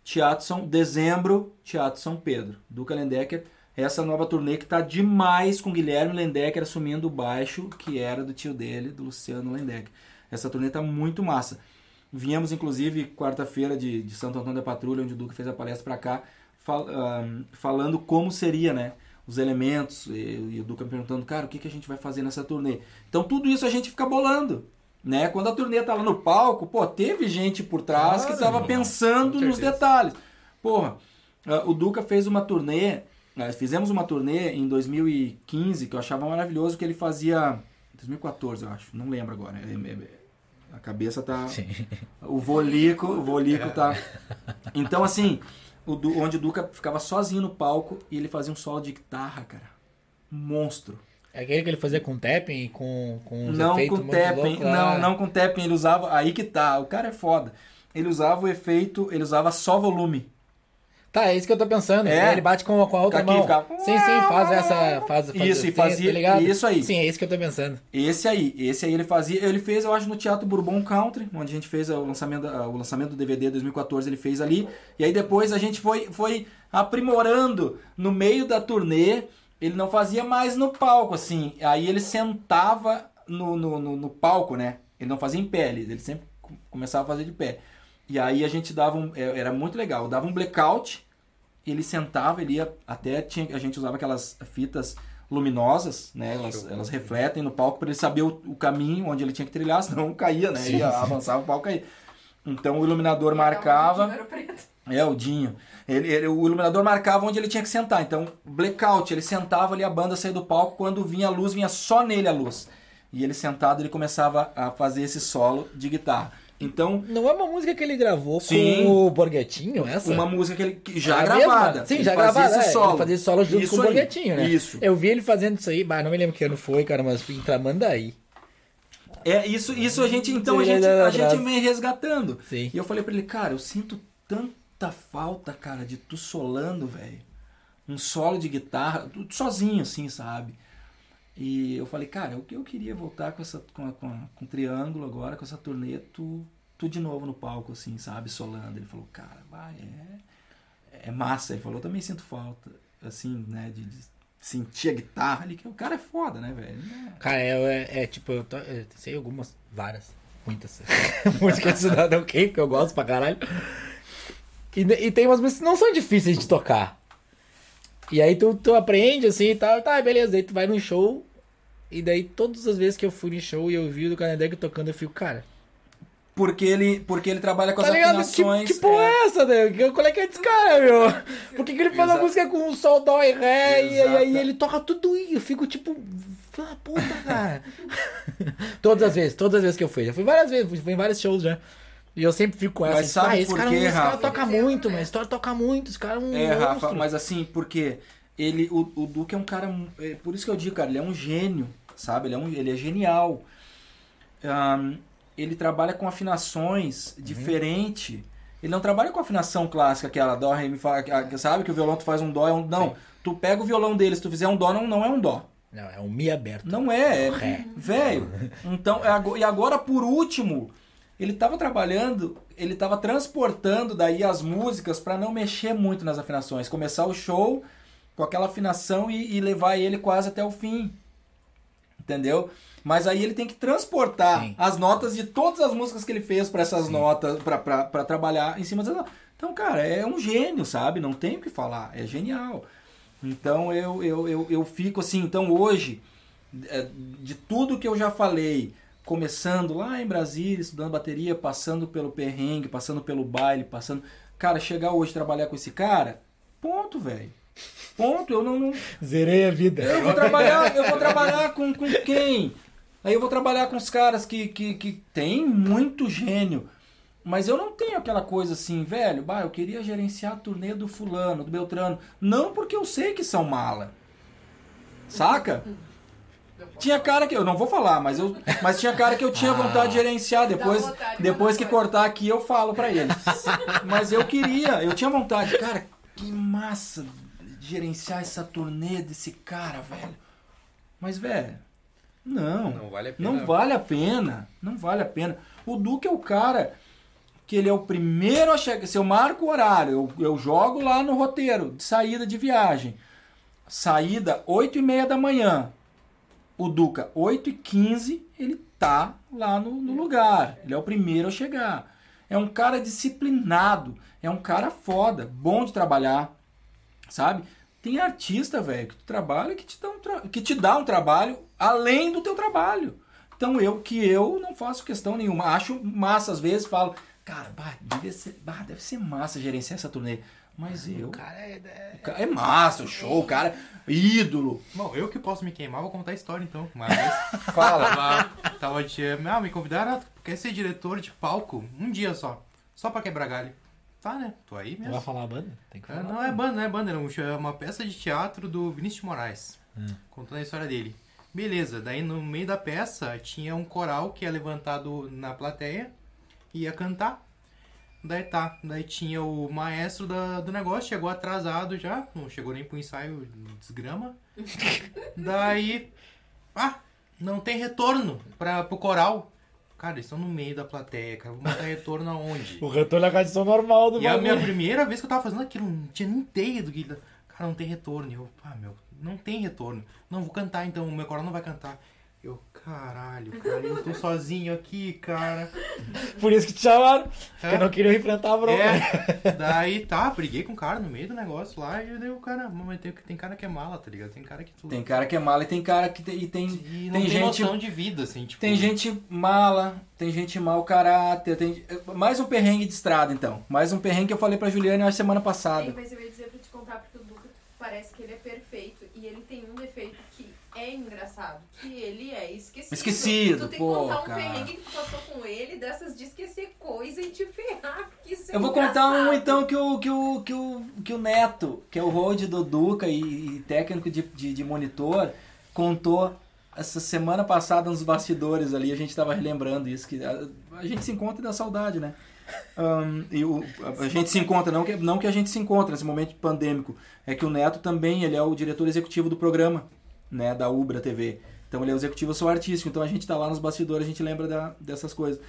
Teatro São... Dezembro, Teatro São Pedro. Duca Lendecker. Essa nova turnê que tá demais com Guilherme Lendecker assumindo o baixo, que era do tio dele, do Luciano Lendecker. Essa turnê tá muito massa. Viemos, inclusive, quarta-feira de, de Santo Antônio da Patrulha, onde o Duca fez a palestra pra cá, fal- ahn, falando como seria, né? Os elementos, e, e o Duca me perguntando, cara, o que, que a gente vai fazer nessa turnê? Então tudo isso a gente fica bolando. Né? Quando a turnê tá lá no palco, pô, teve gente por trás que Claro, tava pensando com nos detalhes. Porra, ah, o Duca fez uma turnê, nós fizemos uma turnê em 2015 que eu achava maravilhoso que ele fazia 2014, eu acho, não lembro agora. É- é- a cabeça tá Sim. o Volico, o Volico tá. Então, assim, o Du- onde o Duca ficava sozinho no palco e ele fazia um solo de guitarra, cara. Monstro. É aquele que ele fazia com tapping, com, com Não com tapping, não, não com tapping, ele usava. Aí que tá, o cara é foda. Ele usava o efeito, ele usava só volume. Tá, é isso que eu tô pensando. É. Ele bate com, com a outra Aqui mão. ficava- Sim, sim, faz essa. Faz, faz Isso, e assim, fazia- tá ligado? isso aí. Sim, é isso que eu tô pensando. Esse aí, esse aí ele fazia, ele fez, eu acho, no Teatro Bourbon Country, onde a gente fez o lançamento, da- o lançamento do DVD 2014, ele fez ali. E aí depois a gente foi, foi aprimorando no meio da turnê. Ele não fazia mais no palco, assim. Aí ele sentava no, no, no, no palco, né? Ele não fazia em pé, ele, sempre co- começava a fazer de pé. E aí a gente dava um. é, Era muito legal. Dava um blackout, ele sentava, ele ia. Até tinha, a gente usava aquelas fitas luminosas, né? Elas, elas refletem no palco para ele saber o, o caminho onde ele tinha que trilhar, senão caía, né? Sim, Ia avançava o palco caía. Então o iluminador um marcava. Dinheiro preto. É, o Dinho. Ele, ele- o iluminador marcava onde ele tinha que sentar. Então, blackout, ele sentava ali, a banda saía do palco, quando vinha a luz, vinha só nele a luz. E ele sentado, ele começava a fazer esse solo de guitarra. Então, Não é uma música que ele gravou Sim. com o Borghetinho, essa? uma música que ele que já É gravada. mesma? Sim, Ele já fazia gravada. esse é, solo. Ele fazia esse solo junto Isso com o aí, Borghetinho, né? Isso. Eu vi ele fazendo isso aí, bah, não me lembro que ano foi, cara, mas fui em Tramandaí. É, isso, isso a gente, então, a gente, a gente vem resgatando. Sim. E eu falei pra ele, cara, eu sinto tanta falta, cara, de tu solando, velho. Um solo de guitarra, tu sozinho, assim, sabe? E eu falei, cara, eu, eu queria voltar com essa com, a- com, a- com o triângulo agora, com essa turnê, tu, tu de novo no palco, assim, sabe, solando. Ele falou, cara, vai, é, é massa. Ele falou, também sinto falta, assim, né, de, de sentir a guitarra ali, que o cara é foda, né, velho? É. Cara, é, é, é, tipo, eu, tô- eu sei algumas, várias, muitas músicas do Cidadão Kane, que eu gosto pra caralho. E, e tem umas músicas que não são difíceis de tocar. E aí tu, tu aprende assim e tal, tá, beleza, daí tu vai num show. E daí todas as vezes que eu fui em show e eu vi o do Canadec tocando, eu fico, cara, Porque ele, porque ele trabalha com tá as ligado? afinações. Que, que porra é essa, né? Qual é que é desse cara, meu? Por que, que ele faz a Exato. música com um sol, dó e ré, e, Exato. aí ele toca tudo isso? Eu fico tipo, ah, puta, cara. todas as vezes, todas as vezes que eu fui. Já fui várias vezes, fui- em vários shows já. E eu sempre fico com essa. Mas sabe ah, esse por cara, quê, esse cara Rafa? toca muito, mas esse cara toca muito, esse cara é um É, Rafa, monstro. mas assim, porque ele, o, o Duque é um cara. é, por isso que eu digo, cara, ele é um gênio, sabe? Ele é, um, ele é genial. Ahn, ele trabalha com afinações Uhum. diferente. Ele não trabalha com afinação clássica, aquela dó, ré, mi, fá, que- sabe que o violão tu faz um dó, é um. Não. Sim. Tu pega o violão dele, se tu fizer um dó, não, não é um dó. Não, é um mi aberto. Não é, é Ré. velho. Então, é e agora por último, ele tava trabalhando, ele tava transportando daí as músicas para não mexer muito nas afinações, começar o show com aquela afinação e, e levar ele quase até o fim. Entendeu? Mas aí ele tem que transportar Sim. as notas de todas as músicas que ele fez para essas notas, para trabalhar em cima dessas notas. Então, cara, é um gênio, sabe? Não tem o que falar. É genial. Então eu, eu, eu, eu fico assim, então hoje, é, de tudo que eu já falei, começando lá em Brasília, estudando bateria, passando pelo perrengue, passando pelo baile, passando. Cara, chegar hoje e trabalhar com esse cara, ponto, velho. Ponto, eu não, não, Zerei a vida. eu vou trabalhar, eu vou trabalhar com, com quem? Aí eu vou trabalhar com os caras que, que, que tem muito gênio. Mas eu não tenho aquela coisa assim, velho, bah, eu queria gerenciar a turnê do fulano, do Beltrano. Não porque eu sei que são mala. Saca? Tinha cara que eu não vou falar, mas eu, mas tinha cara que eu tinha vontade de gerenciar depois, depois que cortar aqui eu falo pra eles. Mas eu queria, eu tinha vontade, cara, que massa gerenciar essa turnê desse cara, velho. Mas velho, Não. Não vale a pena. Não vale a pena. Não vale a pena. O Duque é o cara que ele é o primeiro a chegar. Se eu marco o horário, eu, eu jogo lá no roteiro de saída de viagem. Saída 8 e meia da manhã. O Duca, 8 e 15, ele tá lá no, no lugar. Ele é o primeiro a chegar. É um cara disciplinado. É um cara foda. Bom de trabalhar. Sabe? Tem artista, velho, que tu trabalha que te, dá um tra- que te dá um trabalho além do teu trabalho. Então eu que eu não faço questão nenhuma. Acho massa às vezes, falo, cara, bah, deve ser, bah, deve ser massa gerenciar essa turnê. Mas eu. Cara, é, é- o cara é massa, o show, o cara, ídolo. Bom, eu que posso me queimar, vou contar a história então. Uma vez. Fala. Tava, tava de. Ah, me convidaram, ah, quer ser diretor de palco? Um dia só. Só pra quebrar galho. Tá, né? Tô aí Não mesmo. vai falar a banda? Tem que Ah, falar. Não é banda, não é banda, não. É uma peça de teatro do Vinícius de Moraes. Hum. Contando a história dele. Beleza, daí no meio da peça tinha um coral que ia levantado na plateia e ia cantar. Daí tá, daí tinha o maestro da- do negócio, chegou atrasado já, não chegou nem pro ensaio, desgrama. daí, ah, não tem retorno pra, pro coral. Cara, eles estão no meio da plateia, cara, vou mandar retorno aonde? O retorno é a condição normal do E a minha bagulho. primeira vez que eu tava fazendo aquilo, não tinha nem ideia do que. Cara, não tem retorno. E eu, pá, meu, não tem retorno. Não, vou cantar então, o meu coral não vai cantar. Eu, caralho, cara, eu tô sozinho aqui, cara. Por isso que te chamaram. Porque É. não queriam enfrentar a bronca. É, daí tá, briguei com o cara no meio do negócio lá e daí o cara, mas tem, tem cara que é mala, tá ligado? Tem cara que tu. Tem cara que é mala e tem cara que tem, e tem, e não tem tem, gente noção de vida, assim, tipo. Tem gente mala, tem gente mau caráter, tem mais um perrengue de estrada então. Mais um perrengue que eu falei pra Juliane na semana passada. mas eu ia dizer pra te contar porque o Duca parece que ele é perfeito e ele tem um defeito que é engraçado, que ele é esquecido. Esquecido, Tu tem pô, que contar um cara. perrengue que tu passou com ele, dessas de esquecer coisa e te ferrar, porque isso é Eu vou contar um engraçado. então que o, que o, que o, que o Neto, que é o road do Duca e, e técnico de, de, de monitor, contou essa semana passada nos bastidores ali, a gente tava relembrando isso, que a, a gente se encontra e dá saudade, né? Ahn, e o, a, a gente se encontra, não que, não que a gente se encontra nesse momento pandêmico, é que o Neto também, ele é o diretor executivo do programa, né, da Ubra TV. Então ele é o executivo, eu sou artístico, então a gente tá lá nos bastidores, a gente lembra da- dessas coisas.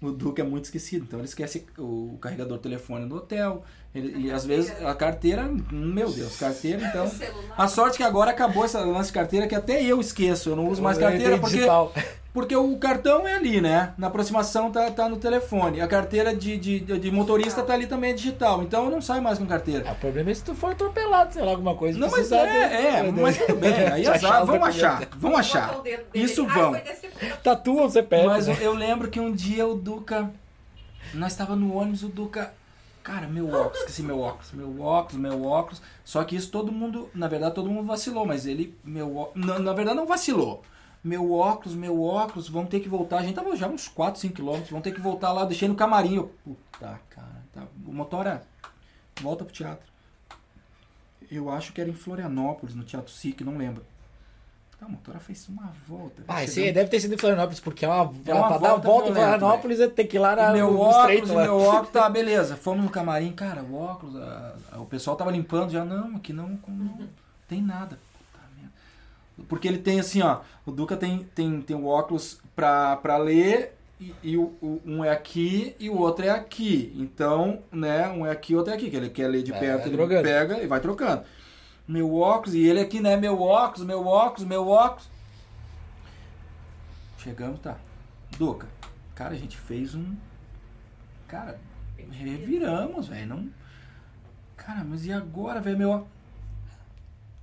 O Duque é muito esquecido, então ele esquece o carregador do telefone no hotel, ele- e às vezes a carteira, meu Deus, carteira, então... A sorte que agora acabou esse lance de carteira, que até eu esqueço, eu não uso mais carteira, porque, digital. Porque o cartão é ali, né? Na aproximação tá, tá no telefone. A carteira de, de, de motorista tá ali também é digital, então eu não saio mais com carteira. Ah, o problema é se tu for atropelado, sei lá, alguma coisa. Não, mas é, de- é, mas tudo bem, aí azar, achar os vão documentos. achar, vão. Isso vão. foi desse- Tatua, você perde. Mas né? eu, eu lembro que um dia o Duca. Nós tava no ônibus, o Duca. Cara, meu óculos, esqueci meu óculos, meu óculos, meu óculos. Só que isso todo mundo, na verdade, todo mundo vacilou, mas ele, meu ó- na, na verdade, não vacilou. Meu óculos, meu óculos, vamos ter que voltar. A gente tava já uns 4, 5 quilômetros, vamos ter que voltar lá, deixei no camarim. Eu, Puta, cara, tá. O motora, volta pro teatro. Eu acho que era em Florianópolis, no Teatro SIC, não lembro. Tá, a motora fez uma volta. Ah, aí deve ter sido em Florianópolis, porque é uma, É uma pra dar a volta volta em Florianópolis é ter que ir lá na, meu no óculos, meu óculos, tá, beleza. Fomos no camarim, cara, o óculos, a- a- o pessoal tava limpando já, não, aqui não, não tem nada. Porque ele tem assim, ó, o Duca tem, tem, tem o óculos pra, pra ler e, e o, o- um é aqui e o outro é aqui. Então, né, um é aqui e outro é aqui, que ele quer ler de É, perto, ele trocando. pega e vai trocando. Meu óculos, e ele aqui, né, meu óculos, meu óculos, meu óculos. Chegamos, tá. Duca, cara, a gente fez um. Cara, reviramos, velho. Não. Cara, mas e agora, velho? Meu. ó-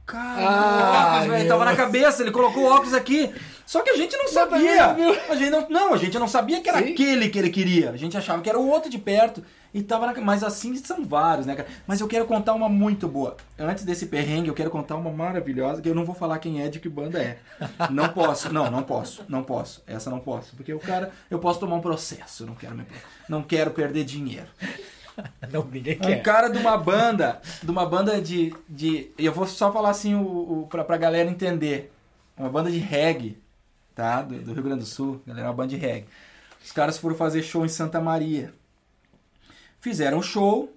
Cara, Ah, óculos, velho. Tava na cabeça, ele colocou o óculos aqui. Só que a gente não sabia. A gente não, não, a gente não sabia que era Sim. aquele que ele queria. A gente achava que era o outro de perto. E tava na, mas assim são vários, né, cara? Mas eu quero contar uma muito boa. Antes desse perrengue, eu quero contar uma maravilhosa, que eu não vou falar quem é, de que banda é. Não posso. Não, não posso. Não posso. Essa não posso. Porque o cara, eu posso tomar um processo. Eu não quero me, não quero perder dinheiro. Não, ninguém Um quer. cara de uma banda, de uma banda de, de eu vou só falar assim o, o pra, pra galera entender. Uma banda de reggae, tá? Do, do Rio Grande do Sul, galera, uma banda de reggae. Os caras foram fazer show em Santa Maria. Fizeram show,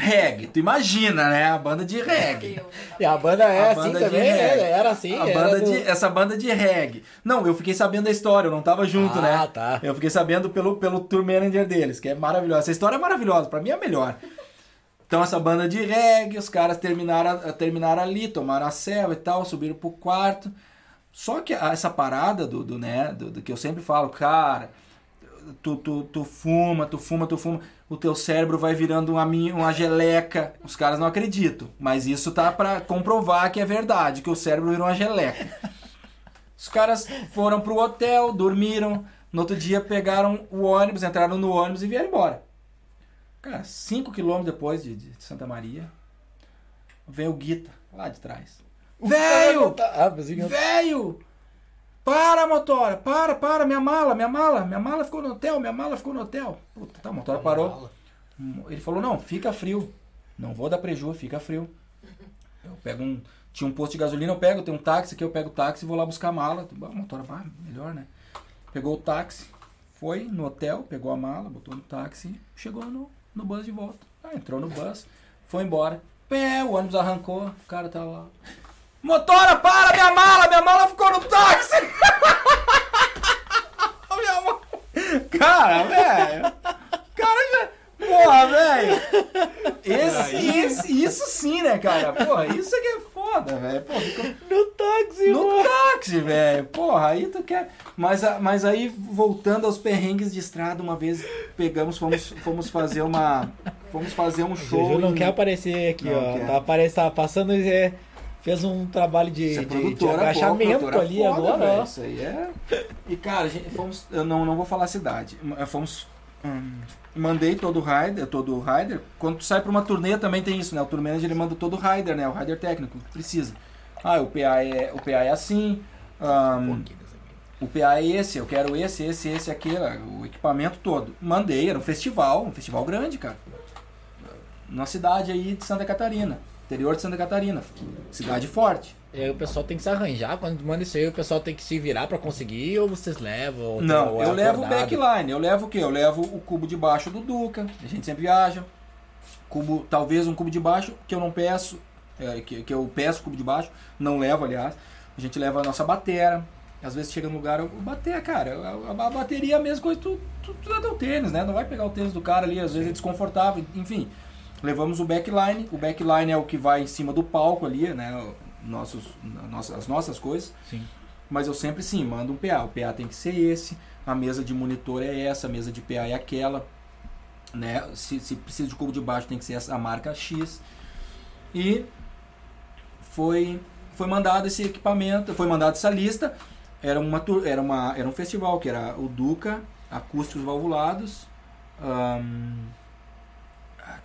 reggae. Tu imagina, né? A banda de reggae. E a banda é A assim banda de também, reggae. é, era assim. A era banda do- de, essa banda de reggae. Não, eu fiquei sabendo da história, eu não tava junto, ah, né? tá. Eu fiquei sabendo pelo, pelo tour manager deles, que é maravilhosa. Essa história é maravilhosa, pra mim é a melhor. Então essa banda de reggae, os caras terminaram, terminaram ali, tomaram a céu e tal, subiram pro quarto. Só que a- essa parada do, do né, do, do que eu sempre falo, cara, tu, tu, tu fuma, tu fuma, tu fuma, o teu cérebro vai virando uma, uma geleca. Os caras não acreditam, mas isso tá pra comprovar que é verdade, que o cérebro virou uma geleca. Os caras foram pro hotel, dormiram, no outro dia pegaram o ônibus, entraram no ônibus e vieram embora. Cara, 5 quilômetros depois de, de Santa Maria, vem o Guita, lá de trás. Velho! Ah, pensei que- Velho! Para, motora! Para, para, minha mala, minha mala, minha mala ficou no hotel, minha mala ficou no hotel. Puta, tá, a motora parou. Ele falou, não, fica frio. Não vou dar prejuízo, fica frio. Eu pego um. Tinha um posto de gasolina, eu pego, tem um táxi aqui, eu pego o táxi e vou lá buscar a mala. A motora, ah, melhor, né? Pegou o táxi, foi no hotel, pegou a mala, botou no táxi, chegou no, no bus de volta. Ah, entrou no bus, foi embora. Pé, o ônibus arrancou, o cara tá lá. Motora, para, minha mala, minha mala ficou no táxi! minha mala. Cara, velho. Cara, já. Porra, velho. Esse, esse, isso sim, né, cara? Porra, isso é que é foda, velho. Ficou No táxi, no mano. táxi, velho. Porra, aí tu quer. Mas, mas aí, voltando aos perrengues de estrada, uma vez pegamos, fomos, fomos fazer uma. Fomos fazer um O show. Juju não em- quer aparecer aqui, Não ó. quer. Tá, aparecendo, tá passando. É, fez um trabalho de, é de, de boa, agachamento produtora ali foda, agora, ó. Isso aí é. E cara, gente, fomos. Eu não, não vou falar a cidade. Fomos. hum, mandei todo o rider, todo o rider. Quando tu sai pra uma turnê também tem isso, né? O tour manager ele manda todo o rider, né? O rider técnico que precisa. Ah, o PA é, o PA é assim. hum, o PA é esse, eu quero esse, esse, esse, aquele, o equipamento todo. Mandei, era um festival, um festival grande, cara. Na cidade aí de Santa Catarina, interior de Santa Catarina, cidade forte. E aí o pessoal tem que se arranjar. Quando manda isso aí, o pessoal tem que se virar pra conseguir ou vocês levam? Ou Não, ou é eu levo o backline. Eu levo o quê? Eu levo o cubo de baixo do Duca. A gente sempre viaja. Cubo, talvez um cubo de baixo que eu não peço, é, que, que eu peço cubo de baixo, não levo, aliás. A gente leva a nossa batera. Às vezes chega no lugar, eu bater, cara. A, a- bateria é a mesma coisa, tu, tu, tu teu tênis, né? Não vai pegar o tênis do cara ali, às vezes é desconfortável, enfim. Levamos o backline. O backline é o que vai em cima do palco ali, né? Nossos, nossas, as nossas coisas. Sim. Mas eu sempre sim, mando um PA. O PA tem que ser esse, a mesa de monitor é essa, a mesa de PA é aquela. Né? Se, se precisa de cubo de baixo, tem que ser essa, a marca X. E foi, foi mandado esse equipamento, foi mandado essa lista. Era, uma, era, uma, era um festival que era o Duca, Acústicos Valvulados,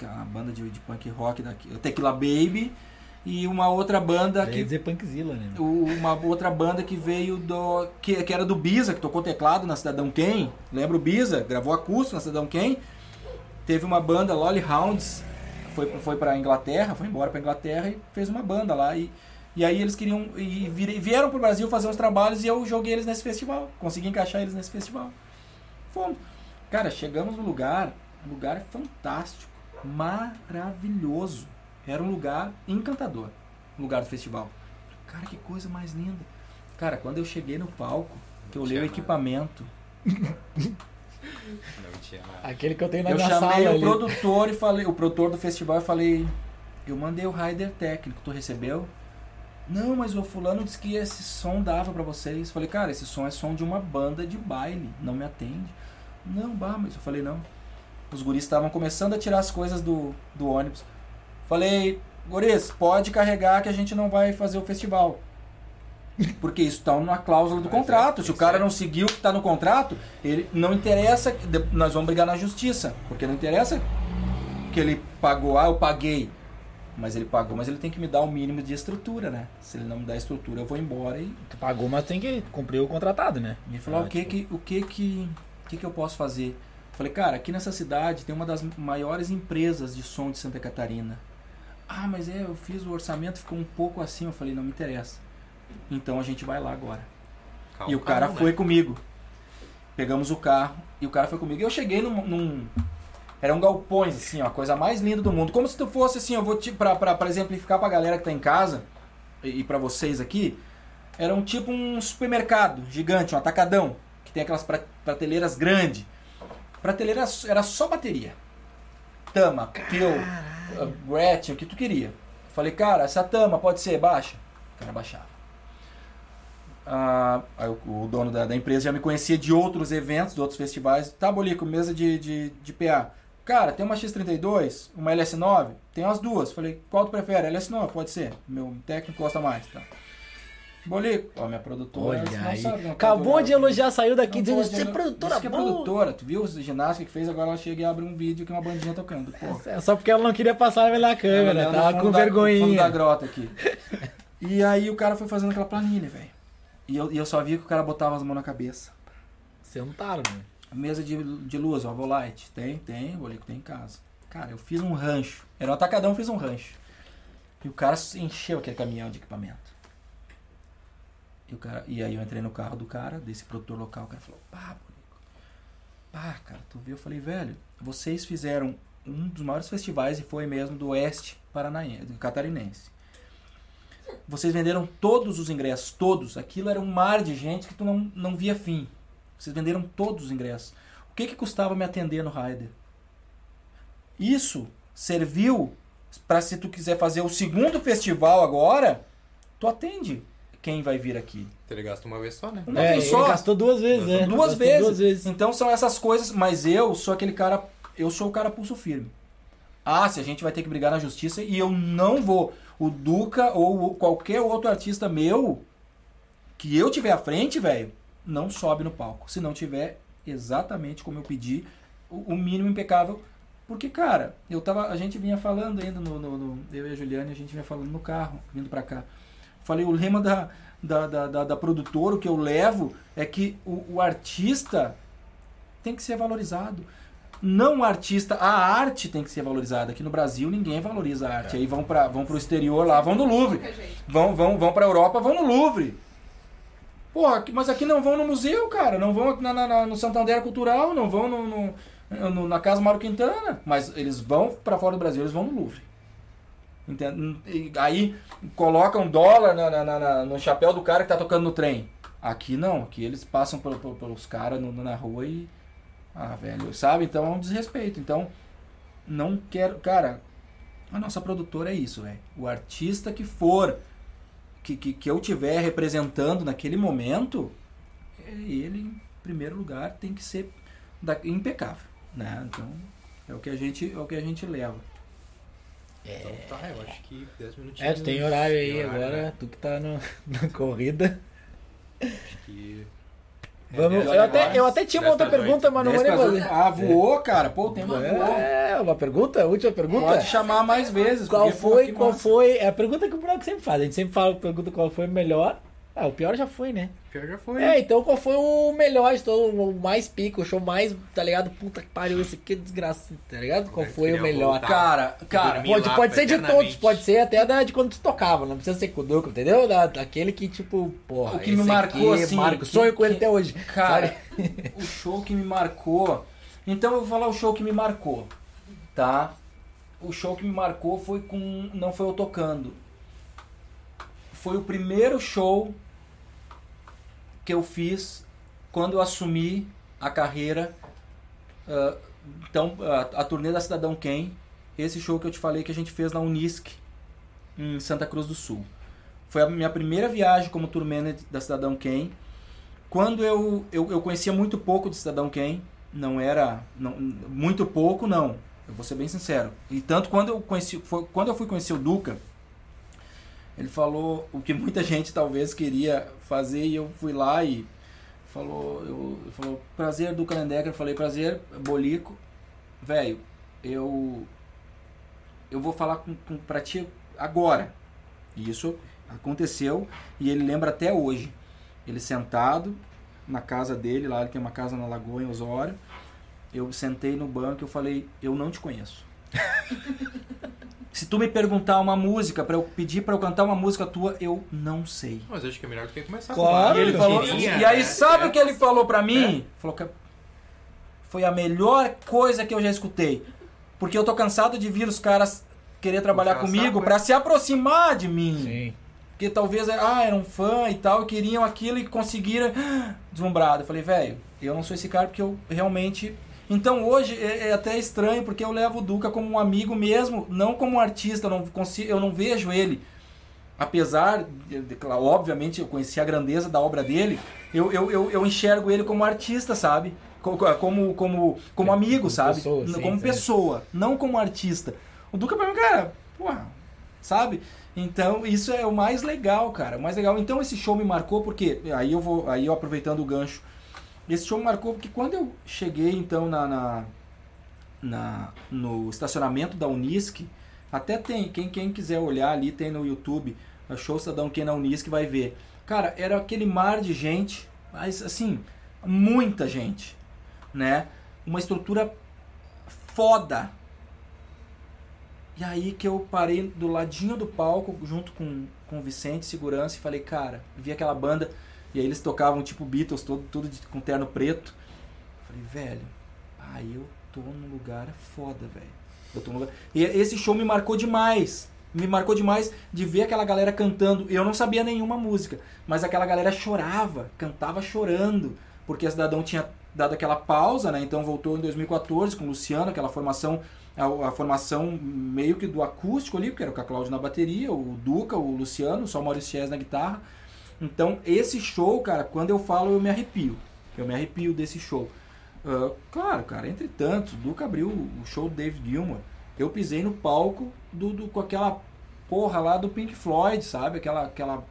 ahn, aquela banda de, de punk rock daqui, o Tequila Baby e uma outra banda que dizer Punkzilla, né? uma outra banda que veio do. Que, que era do Biza, que tocou teclado na Cidadão Ken. Lembra o Biza? Gravou acústico na Cidadão Ken. Teve uma banda, Lolly Hounds, foi, foi pra Inglaterra, foi embora pra Inglaterra e fez uma banda lá. E, e aí eles queriam. E vieram pro Brasil fazer uns trabalhos e eu joguei eles nesse festival. Consegui encaixar eles nesse festival. Fomos. Cara, chegamos no lugar, um lugar fantástico, maravilhoso. Era um lugar encantador, o lugar do festival. Cara, que coisa mais linda. Cara, quando eu cheguei no palco, que eu olhei o equipamento, Não tinha nada. Aquele que eu tenho na eu minha chamei sala o ali. produtor e falei, o produtor do festival e falei, eu mandei o rider técnico, tu recebeu? Não, mas o fulano disse que esse som dava pra vocês. Falei, cara, esse som é som de uma banda de baile, não me atende. Não, bah, mas eu falei, não. Os guris estavam começando a tirar as coisas do, do ônibus. Falei, guris, pode carregar que a gente não vai fazer o festival. Porque isso está na cláusula do Mas é, contrato. Se o cara é. não seguiu o que está no contrato, ele não interessa, nós vamos brigar na justiça. Porque não interessa que ele pagou, ah, eu paguei. Mas ele pagou, mas ele tem que me dar o mínimo de estrutura, né? Se ele não me dá estrutura, eu vou embora e Tu pagou, mas tem que cumprir o contratado, né? ele falou, Ah, o que tipo, que, o que que, o que que eu posso fazer? Falei, cara, aqui nessa cidade tem uma das maiores empresas de som de Santa Catarina. Ah, mas é, eu fiz o orçamento, ficou um pouco assim. Eu falei, não me interessa. Então a gente vai lá agora. Calma. E o cara não, né? foi comigo. Pegamos o carro e o cara foi comigo. Eu cheguei num. num- Eram galpões, assim, ó, a coisa mais linda do mundo. Como se tu fosse, assim, eu vou te. Pra, pra, pra exemplificar pra galera que tá em casa e, e pra vocês aqui, era um tipo um supermercado gigante, um atacadão, que tem aquelas pra- prateleiras grandes. Prateleira era só bateria. Tama, Pio, Gretchen, o que tu queria. Falei, cara, essa tama pode ser baixa? O cara baixava. Ah, o dono da, da empresa já me conhecia de outros eventos, de outros festivais. Tá, Bolico, mesa de, de, de PA. Cara, tem uma X32, uma LS9, tem as duas. Falei, qual tu prefere? LS9, pode ser. Meu técnico gosta mais, tá. Bolico, ó, minha produtora. Olha aí. sabe, Acabou de elogiar, saiu daqui dizendo você é produtora que é produtora. Tu viu os ginástica que fez, agora ela chega e abre um vídeo que é uma bandinha tocando. Pô. É só porque ela não queria passar pela câmera, Ela tava com da- fundo da grota aqui. E aí o cara foi fazendo aquela planilha, velho. E eu, e eu só via que o cara botava as mãos na cabeça. Sentaram, né? Mesa de, de luz, ó, Volite. Tem, tem, Bolico tem em casa. Cara, eu fiz um rancho. Era um atacadão, eu fiz um rancho. E o cara encheu aquele caminhão de equipamento. E, cara, e aí eu entrei no carro do cara, desse produtor local, o cara falou, pá, Bolico. Pá, cara, tu viu? Eu falei, velho, vocês fizeram um dos maiores festivais e foi mesmo do oeste paranaense, catarinense. Vocês venderam todos os ingressos, todos. Aquilo era um mar de gente que tu não, não via fim. Vocês venderam todos os ingressos. O que que custava me atender no Raider? Isso serviu para se tu quiser fazer o segundo festival agora, tu atende quem vai vir aqui. Ele gasta uma vez só, né? Uma É, vez ele só. gastou duas vezes, né? Duas Gastou vezes. Duas vezes. Então são essas coisas, mas eu sou aquele cara, eu sou o cara pulso firme. Ah, se a gente vai ter que brigar na justiça e eu não vou. O Duca ou qualquer outro artista meu que eu tiver à frente, velho, não sobe no palco. Se não tiver exatamente como eu pedi, o, o mínimo impecável. Porque, cara, eu tava, a gente vinha falando ainda no, no- no- eu e a Juliane, a gente vinha falando no carro, vindo pra cá. Falei, o lema da, da, da, da, da produtora, o que eu levo, é que o, o artista tem que ser valorizado. Não o artista, a arte tem que ser valorizada. Aqui no Brasil ninguém valoriza a arte. Aí vão para vão pro exterior lá, vão no Louvre. Vão, vão, vão pra Europa, vão no Louvre. Porra, aqui- mas aqui não vão no museu, cara. Não vão na, na- na- no Santander Cultural, não vão no, no- no- na Casa Mauro Quintana. Mas eles vão pra fora do Brasil, eles vão no Louvre. Entende? E aí colocam dólar na- na- na- no chapéu do cara que tá tocando no trem. Aqui não, aqui eles passam pelos caras na rua e. Ah, velho, sabe? Então é um desrespeito. Então, não quero. Cara, a nossa produtora é isso, velho. O artista que for, que, que, que eu tiver representando naquele momento, é ele, em primeiro lugar, tem que ser da- impecável. Né? Então, é o que a gente, é o que a gente leva. Então tá, eu acho que 10 minutinhos. É, tu tem horário aí Tem horário, agora, né? tu que tá no, na corrida. Acho que. Vamos, É, eu, até, eu até tinha uma 10 outra pergunta, mas não vou 10 nem fazer. Ah, voou, cara. Pô, o tema voou. É, uma pergunta? Última pergunta? Pode chamar mais vezes. Qual foi, qual massa. foi? É a pergunta que o Buraco sempre faz. A gente sempre fala, pergunta qual foi o melhor. Ah, o pior já foi, né? Pior já foi. É, então qual foi o melhor de todo, o mais pico, o show mais, tá ligado? Puta que pariu, esse aqui é desgraça, tá ligado? Qual Eu foi o melhor? voltar. Cara, cara, Pode, pode ser de todos, pode ser até da, de quando tu tocava, não precisa ser com o Duco, entendeu? Da, daquele que, tipo, porra, O que me marcou, aqui, assim, Marco, que- sonho com ele que- até hoje. Cara, o show que me marcou. Então eu vou falar o show que me marcou, tá? O show que me marcou foi com. Não foi eu tocando. Foi o primeiro show que eu fiz quando eu assumi a carreira. ah, então, a, a turnê da Cidadão Quem. Esse show que eu te falei que a gente fez na Unisc, em Santa Cruz do Sul. Foi a minha primeira viagem como tour manager da Cidadão Quem. Quando eu, eu, eu conhecia muito pouco de Cidadão Quem, não era. Não, muito pouco, não. Eu vou ser bem sincero. E tanto quando eu conheci. Foi, quando eu fui conhecer o Duca, ele falou o que muita gente talvez queria fazer e eu fui lá e falou. Eu, falou, prazer Duca Lendecker, eu falei, prazer, Bolico. Velho, eu. Eu vou falar com, com, pra ti agora. Isso aconteceu e ele lembra até hoje. Ele sentado na casa dele, lá ele tem uma casa na Lagoa, em Osório. Eu sentei no banco e eu falei, eu não te conheço. Se tu me perguntar uma música, para eu pedir para eu cantar uma música tua, eu não sei. Mas acho que é melhor do que começar Claro. E ele falou, queria, e aí né? sabe É. o que ele falou pra mim? Falou que foi a melhor coisa que eu já escutei. Porque eu tô cansado de vir os caras querer trabalhar comigo saco, pra se aproximar de mim. Sim. Porque talvez, ah, eram fã e tal, e queriam aquilo e conseguiram deslumbrado. Eu falei, velho, eu não sou esse cara porque eu realmente. Então hoje é, é até estranho porque eu levo o Duca como um amigo mesmo, não como um artista. Eu não, consigo, eu não vejo ele, apesar, de, obviamente, eu conheci a grandeza da obra dele, eu, eu, eu, eu enxergo ele como artista, sabe? Co- co- Como, como, como amigo, Como sabe? pessoa, sim, como sim. pessoa, não como artista. O Duca pra mim, cara, porra, sabe? Então, isso é o mais legal, cara. O mais legal. Então, esse show me marcou porque. Aí eu vou. Aí eu aproveitando o gancho. Esse show marcou porque quando eu cheguei, então, na, na, na- no estacionamento da Unisc, até tem, quem, quem quiser olhar ali, tem no YouTube, o show Cidadão Quem na Unisc vai ver. Cara, era aquele mar de gente, mas assim, muita gente, né? Uma estrutura foda. E aí que eu parei do ladinho do palco, junto com, com o Vicente, segurança, e falei, cara, vi aquela banda, e aí eles tocavam tipo Beatles, todo, tudo de- com terno preto. Falei, velho, aí eu tô num lugar foda, velho. Eu tô num lugar... E esse show me marcou demais. Me marcou demais de ver aquela galera cantando. Eu não sabia nenhuma música, mas aquela galera chorava, cantava chorando, porque a Cidadão tinha dado aquela pausa, né? Então voltou em 2014 com o Luciano, aquela formação, a, a formação meio que do acústico ali, porque era a Cláudia na bateria, o Duca, o Luciano, só o Maurício Chess na guitarra. Então, esse show, cara, quando eu falo, eu me arrepio. Eu me arrepio desse show. Ah, claro, cara, entre tantos, o Duca abriu o show do David Gilmour. Eu pisei no palco do, do- com aquela porra lá do Pink Floyd, sabe? Aquela. aquela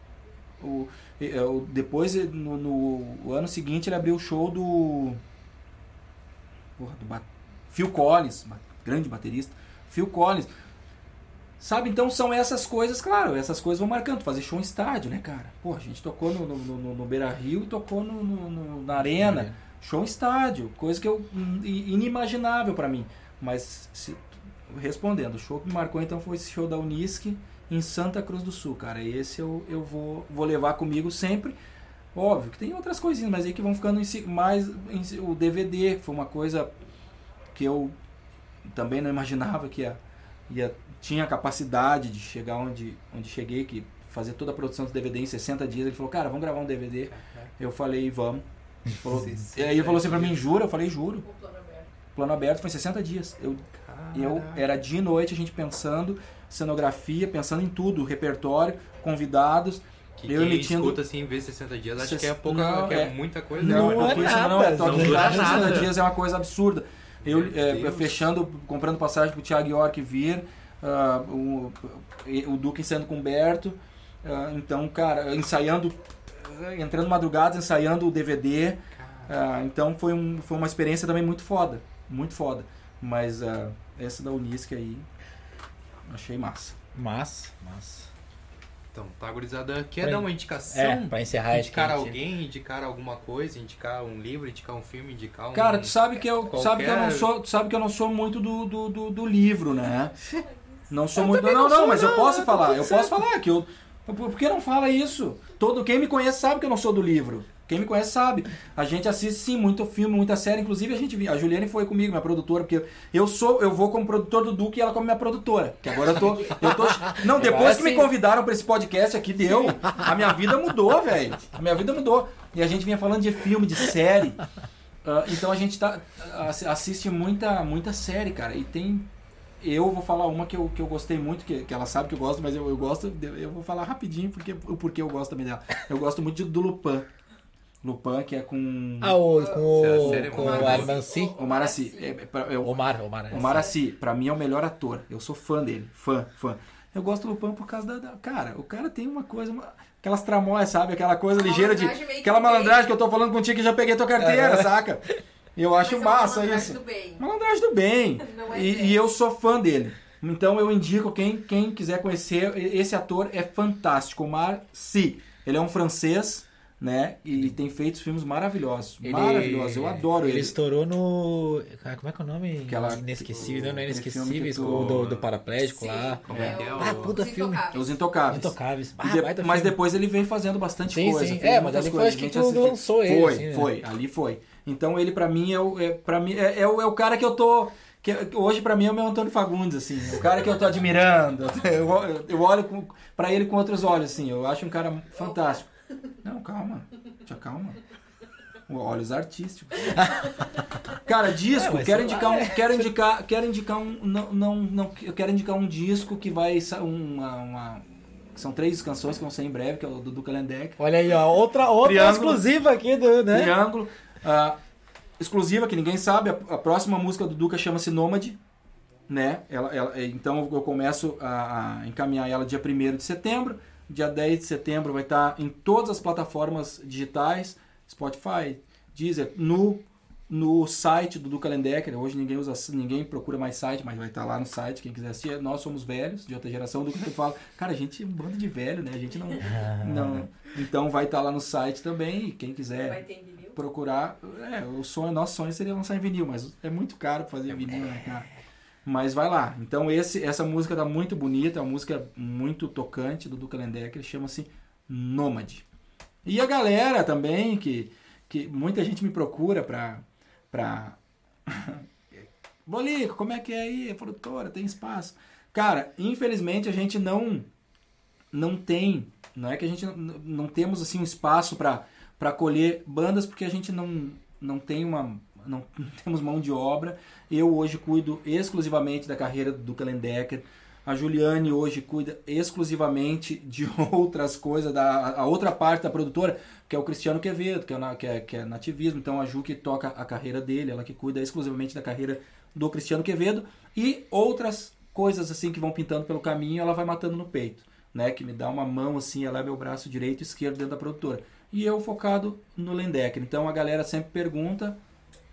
o, eh, o- depois, no, no- ano seguinte, ele abriu o show do. Porra, do Phil Collins, grande baterista. Phil Collins. Sabe, então são essas coisas, claro, essas coisas vão marcando. Fazer show em estádio, né, cara? Pô, a gente tocou no, no, no- no Beira Rio e tocou no, no- na Arena. Show em estádio, coisa que eu inimaginável pra mim. Mas se- respondendo, o show que me marcou então foi esse show da Unisc em Santa Cruz do Sul, cara. Esse eu, eu vou, vou levar comigo sempre. Óbvio que tem outras coisinhas, mas aí que vão ficando em si- mais em o DVD, que foi uma coisa que eu também não imaginava que ia, ia tinha capacidade de chegar onde onde cheguei, que fazer toda a produção do DVD em 60 dias. Ele falou: "Cara, vamos gravar um DVD". Eu falei: "Vamos". Ele falou, 60 e aí ele falou assim pra mim, jura? Eu falei, juro. O plano aberto. Plano aberto foi 60 dias. Eu, eu era dia e noite a gente pensando, cenografia, pensando em tudo, repertório, convidados. Que eu quem emitindo- escuta assim, vê 60 dias, Ses- que é pouca, Não, que é, é- muita coisa. Não é é pouquíssimo, nada, não, é não toque de dura caixa, 60 nada. dias é uma coisa absurda. Eu é, fechando, comprando passagem pro Thiago York vir, ah, o, o Duque ensaiando com o Humberto. ah, então, cara, ensaiando, ah, entrando madrugadas, ensaiando o DVD. Ah, então foi, um, foi uma experiência também muito foda. Muito foda. Mas essa da Unisc aí, achei massa. Mas, mas. Então, tá, gurizada, quer Pra- dar uma indicação? É, pra encerrar, indicar gente- alguém, indicar alguma coisa, indicar um livro, indicar um filme, indicar um... Cara, tu sabe que eu, tu sabe que eu não qualquer- sou, tu sabe que eu não sou muito do, do, do, do livro, né? Não sou Eu muito. Não, não não, mas eu não, posso tá falar. Eu certo. posso falar que eu. Por que não fala isso? Todo quem me conhece sabe que eu não sou do livro. Quem me conhece sabe. A gente assiste sim muito filme, muita série. Inclusive a gente, a Juliane foi comigo, minha produtora, porque eu sou, eu vou como produtor do Duque e ela como minha produtora. Que agora eu tô, eu tô. Não, depois que me convidaram pra esse podcast aqui deu, a minha vida mudou, velho. A minha vida mudou. E a gente vinha falando de filme, de série. Ah, então a gente tá, assi- assiste muita, muita série, cara. E tem. Eu vou falar uma que eu, que eu gostei muito, que, que ela sabe que eu gosto, mas eu, eu gosto. de- Eu vou falar rapidinho porque, o porquê eu gosto também dela. Eu gosto muito de- do Lupin. Lupin, que é com Ah, o, com o, série é com o. Armanci. o Maraci. É, é, é o- Omar, Omar. o Maraci, pra mim, é o melhor ator. Eu sou fã dele. Fã, fã. Eu gosto do Lupin por causa da, da- Cara, o cara tem uma coisa. uma- aquelas tramóias, sabe? Aquela coisa ligeira de. Aquela malandragem que eu tô falando contigo que já peguei tua carteira, saca? Eu acho Mas é uma massa malandragem isso. do bem. Malandragem do bem. Não é E, bem. e eu sou fã dele. Então eu indico quem, quem quiser conhecer. Esse ator é fantástico. Omar Sy. Ele é um francês. né? E tem feito filmes maravilhosos. Ele- Maravilhosos. Eu adoro ele. ele. estourou no. ah, Como é que é o nome? Aquela- Inesquecível, não é Inesquecíveis, que tu- o do, do paraplégico Sim. lá. Como é que é? o- o- Ah, puta Os filme. Intocáveis. Os Intocáveis. Intocáveis. Ah, de- mas depois ele vem fazendo bastante Sim, coisa. sim. É, mas ali foi coisas, acho que a gente tu lançou ele, Foi, assim, né? foi, ali foi. Então ele pra mim é o, é, pra mim, é, é o, é o cara que eu tô. Que hoje pra mim é o meu Antônio Fagundes, assim. O cara que eu tô admirando. Eu, eu olho pra ele com outros olhos, assim. Eu acho um cara fantástico. Não, calma. Te acalma. Olhos artísticos. Cara, disco, É, quero indicar um, é. quero indicar, quero indicar um, não, não, não, eu quero indicar um disco que vai uma, uma são três canções que vão ser em breve, que é o do Duca Lendeck. Olha aí, ó. Outra, outra Triângulo. exclusiva aqui do, né? Triângulo. Ah, exclusiva, que ninguém sabe. A, a próxima música do Duca chama-se Nômade. Né? Ela, ela- então eu começo a, a encaminhar ela dia 1 de setembro. Dia 10 de setembro vai estar em todas as plataformas digitais, Spotify, Deezer, no, no site do Duca Lendecker. Hoje ninguém usa, ninguém procura mais site, mas vai estar lá no site, quem quiser assistir. Nós somos velhos, de outra geração. O Duca sempre fala, cara, a gente é um bando de velho, né? A gente não... não então vai estar lá no site também, e quem quiser Vai ter? Procurar. É, o sonho, nosso sonho seria lançar em vinil, mas é muito caro fazer vinil, né, cara? Mas vai lá. Então esse, essa música tá muito bonita, é uma música muito tocante do Duca Lendecker, chama-se Nômade. E a galera também, que, que muita gente me procura pra. pra... Bolico, como é que é aí? Produtora, tem espaço. Cara, infelizmente a gente não não tem, não é que a gente não, não temos assim um espaço para para acolher bandas porque a gente não não tem uma não, não temos mão de obra. Eu hoje cuido exclusivamente da carreira do Duca Lendecker. A Juliane hoje cuida exclusivamente de outras coisas, da a outra parte da produtora, que é o Cristiano Quevedo, que é, que é, que é nativismo. Então a Ju que toca a carreira dele, ela que cuida exclusivamente da carreira do Cristiano Quevedo. E outras coisas assim que vão pintando pelo caminho, ela vai matando no peito. Né, que me dá uma mão assim, ela é meu braço direito e esquerdo dentro da produtora. E eu focado no Lendecker. Então a galera sempre pergunta,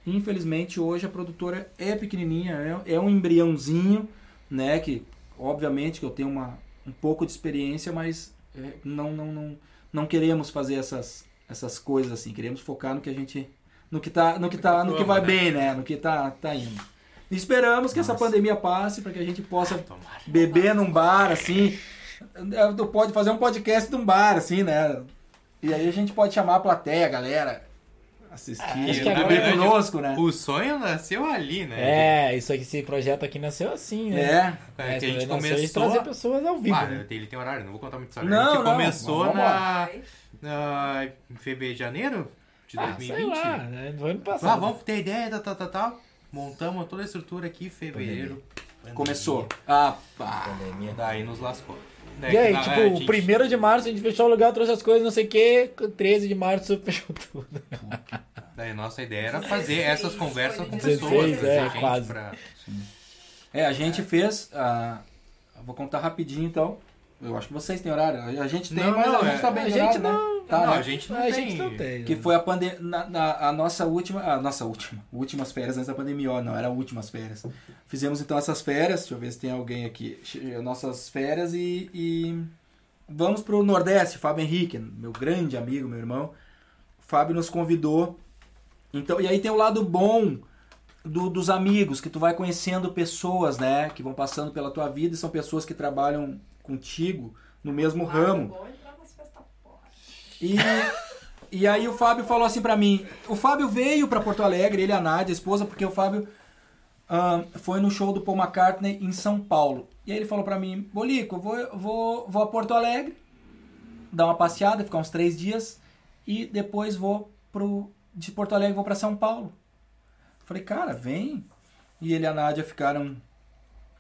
Infelizmente hoje a produtora é pequenininha, é, é um embriãozinho, né? Que obviamente que eu tenho uma, um pouco de experiência, mas é, não, não, não, não queremos fazer essas, essas coisas assim. Queremos focar no que a gente, no que tá, no que tá, no que vai bem, né? No que tá, tá indo. E esperamos que essa pandemia passe para que a gente possa Tomara. beber num bar assim. Pode fazer um podcast num bar assim, né? E aí a gente pode chamar a plateia, a galera assistir, acho que beber agora- conosco, né? O sonho nasceu ali, né? É, isso aqui, esse projeto aqui nasceu assim, né? É. É, que a gente nasceu de começou. trazer pessoas ao vivo. Ah, né? ele tem horário, não vou contar muito história. Não, a gente não, começou na, na- em fevereiro, janeiro de Ah, 2020. sei lá, né? No ano passado. Ah, vamos ter ideia, tal, tal, tal, tal. Montamos toda a estrutura aqui, fevereiro. pandemia. Começou. Ah, pá. Pandemia. Daí nos lascou. Daí E aí, tipo, o gente- primeiro de março a gente fechou o lugar, trouxe as coisas, não sei o que, 13 de março fechou tudo. Daí nossa ideia era fazer essas conversas com 16, pessoas. trazer é, gente quase. pra- É, a gente fez. ah, vou contar rapidinho então. Eu acho que vocês têm horário. A gente tem, Não, mas não, a gente é- tá bem a gente horário, não- né? Tá, não, né? a gente não a tem. gente não tem. Que né? foi a pandemia. A nossa última. A nossa última. Últimas férias antes da pandemia, ó, não, era últimas férias. Fizemos então essas férias. Deixa eu ver se tem alguém aqui. Che- Nossas férias e. e vamos pro Nordeste, Fábio Henrique, meu grande amigo, meu irmão. O Fábio nos convidou. Então, e aí tem o lado bom do- dos amigos, que tu vai conhecendo pessoas, né? Que vão passando pela tua vida e são pessoas que trabalham contigo no mesmo ramo. E, e aí o Fábio falou assim pra mim. O Fábio veio pra Porto Alegre, ele e a Nádia, a esposa, porque o Fábio ah, foi no show do Paul McCartney em São Paulo. E aí ele falou pra mim, Bolico, vou, vou, vou a Porto Alegre, dar uma passeada, ficar uns três dias, e depois vou pro, de Porto Alegre vou pra São Paulo. Falei, cara, vem. E ele e a Nádia ficaram,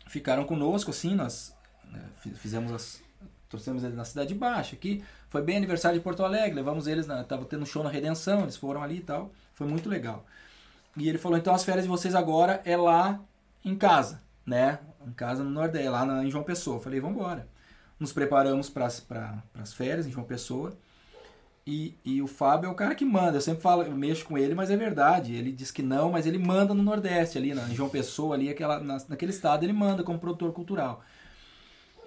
ficaram conosco, assim, nós né, fi- fizemos as. Trouxemos eles na Cidade Baixa aqui. Foi bem aniversário de Porto Alegre, levamos eles, na, tava tendo show na Redenção, eles foram ali e tal. Foi muito legal. E ele falou, então as férias de vocês agora é lá em casa, né? Em casa no Nordeste, lá na, em João Pessoa. Eu falei, vamos embora. Nos preparamos para as férias em João Pessoa. E, e o Fábio é o cara que manda. Eu sempre falo, eu mexo com ele, mas é verdade. Ele diz que não, mas ele manda no Nordeste, ali na, João Pessoa, ali, aquela, na- naquele estado, ele manda como produtor cultural.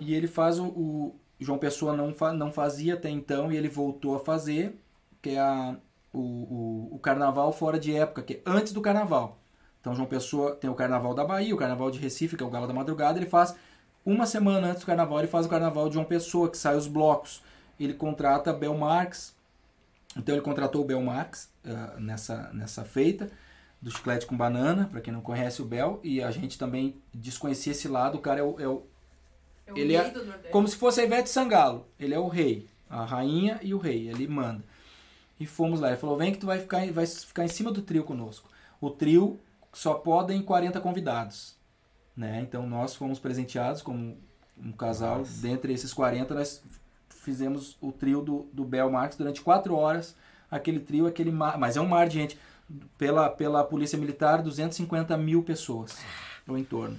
E ele faz o. o João Pessoa não, fa, não fazia até então, e ele voltou a fazer que é a, o, o, o carnaval fora de época, que é antes do carnaval. Então João Pessoa tem o carnaval da Bahia, o carnaval de Recife, que é o Galo da Madrugada, ele faz uma semana antes do carnaval, ele faz o carnaval de João Pessoa, que sai os blocos. Ele contrata Bel Marx, então ele contratou o Bel Marx uh, nessa, nessa feita do chiclete com banana, para quem não conhece o Bel, e a gente também desconhecia esse lado, o cara é o, é o É o Ele rei é do Nordeste. como se fosse a Ivete Sangalo. Ele é o rei, a rainha e o rei, ele manda. E fomos lá, ele falou: "Vem que tu vai ficar vai ficar em cima do trio conosco". O trio só podem 40 convidados, né? Então nós fomos presenteados como um casal, Nossa. dentre esses 40 nós fizemos o trio do, do Bel Marx durante quatro horas, aquele trio, aquele mar, mas é um mar de gente, pela, pela polícia militar, 250 mil pessoas no entorno.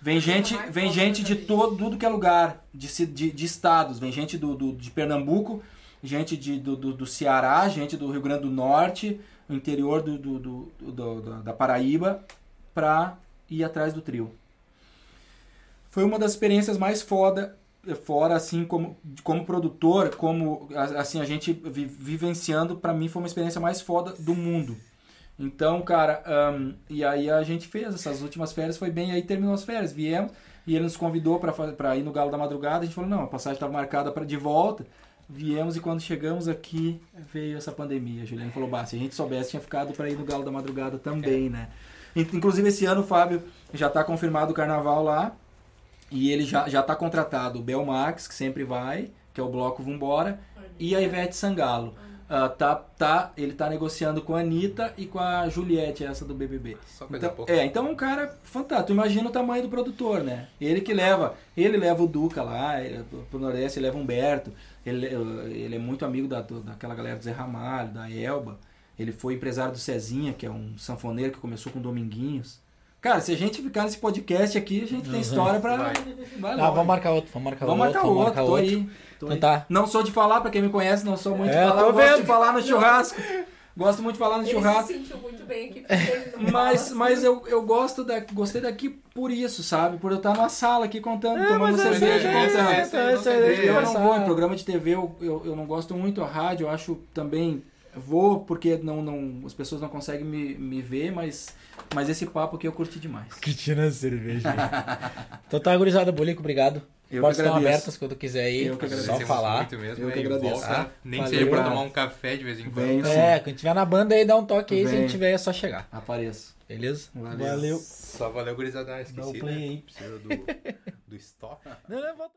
Vem gente, vem gente de todo, tudo que é lugar, de, de, de estados, vem gente do, do- de Pernambuco, gente de, do, do, do Ceará, gente do Rio Grande do Norte, o interior do, do, do- do- da- Paraíba, pra ir atrás do trio. Foi uma das experiências mais foda, fora assim como, como produtor, como assim a gente vi- vivenciando, pra mim foi uma experiência mais foda do mundo. Então, cara, ahn, e aí a gente fez essas últimas férias, foi bem aí, terminou as férias, viemos, e ele nos convidou pra ir no Galo da Madrugada, a gente falou, não, a passagem estava marcada para de volta, viemos e quando chegamos aqui, veio essa pandemia. A Juliana falou, bah, se a gente soubesse, tinha ficado para ir no Galo da Madrugada também, né? In- Inclusive esse ano o Fábio já está confirmado o carnaval lá, e ele já, já tá contratado o Bel Marx, que sempre vai, que é o bloco Vambora, e a Ivete Sangalo. Ah, tá, tá, ele tá negociando com a Anitta e com a Juliette, essa do BBB. Só coisa Então, pouca. é, então é um cara fantástico. Imagina o tamanho do produtor, né? Ele que leva, ele leva o Duca lá, ele, pro Nordeste, ele leva o Humberto, ele, ele é muito amigo da, daquela galera do Zé Ramalho, da Elba. Ele foi empresário do Cezinha, que é um sanfoneiro que começou com Dominguinhos. Cara, se a gente ficar nesse podcast aqui, a gente tem Uhum. história pra. Vai. Vai Ah, vamos marcar outro, vamos marcar Vamos outro. marcar vamos outro, tô aí. Tô Então aí. tá. Não sou de falar, pra quem me conhece, não sou muito É, de falar. tô Eu gosto de falar no churrasco. Gosto muito de falar no Ele churrasco. se sentiu muito bem aqui. Mas, fala mas assim. eu, eu gosto da, gostei daqui por isso, sabe? Por eu estar numa sala aqui contando, tomando mas é cerveja, contando. é é isso aí, deixa eu não vou em programa de TV, eu, eu, eu não gosto muito a rádio, eu acho também. Vou porque não, não, as pessoas não conseguem me, me ver, mas, mas esse papo aqui eu curti demais. Curtindo a cerveja. então tá, gurizada, Bolico, obrigado. Eu Portas estão abertas quando quiser ir. Eu que agradeço. Só falar. muito mesmo, Eu que agradeço. volta, Tá? nem Valeu. seja pra tomar um café de vez em quando. Vem. É, quando tiver na banda aí, dá um toque aí. Se a Vem. gente tiver, é só chegar. Apareço. Beleza? Valeu. Valeu. Só valeu, gurizada. Ah, Dá o Esqueci, play né? aí. Precisa do, do stop. Não, não, volta.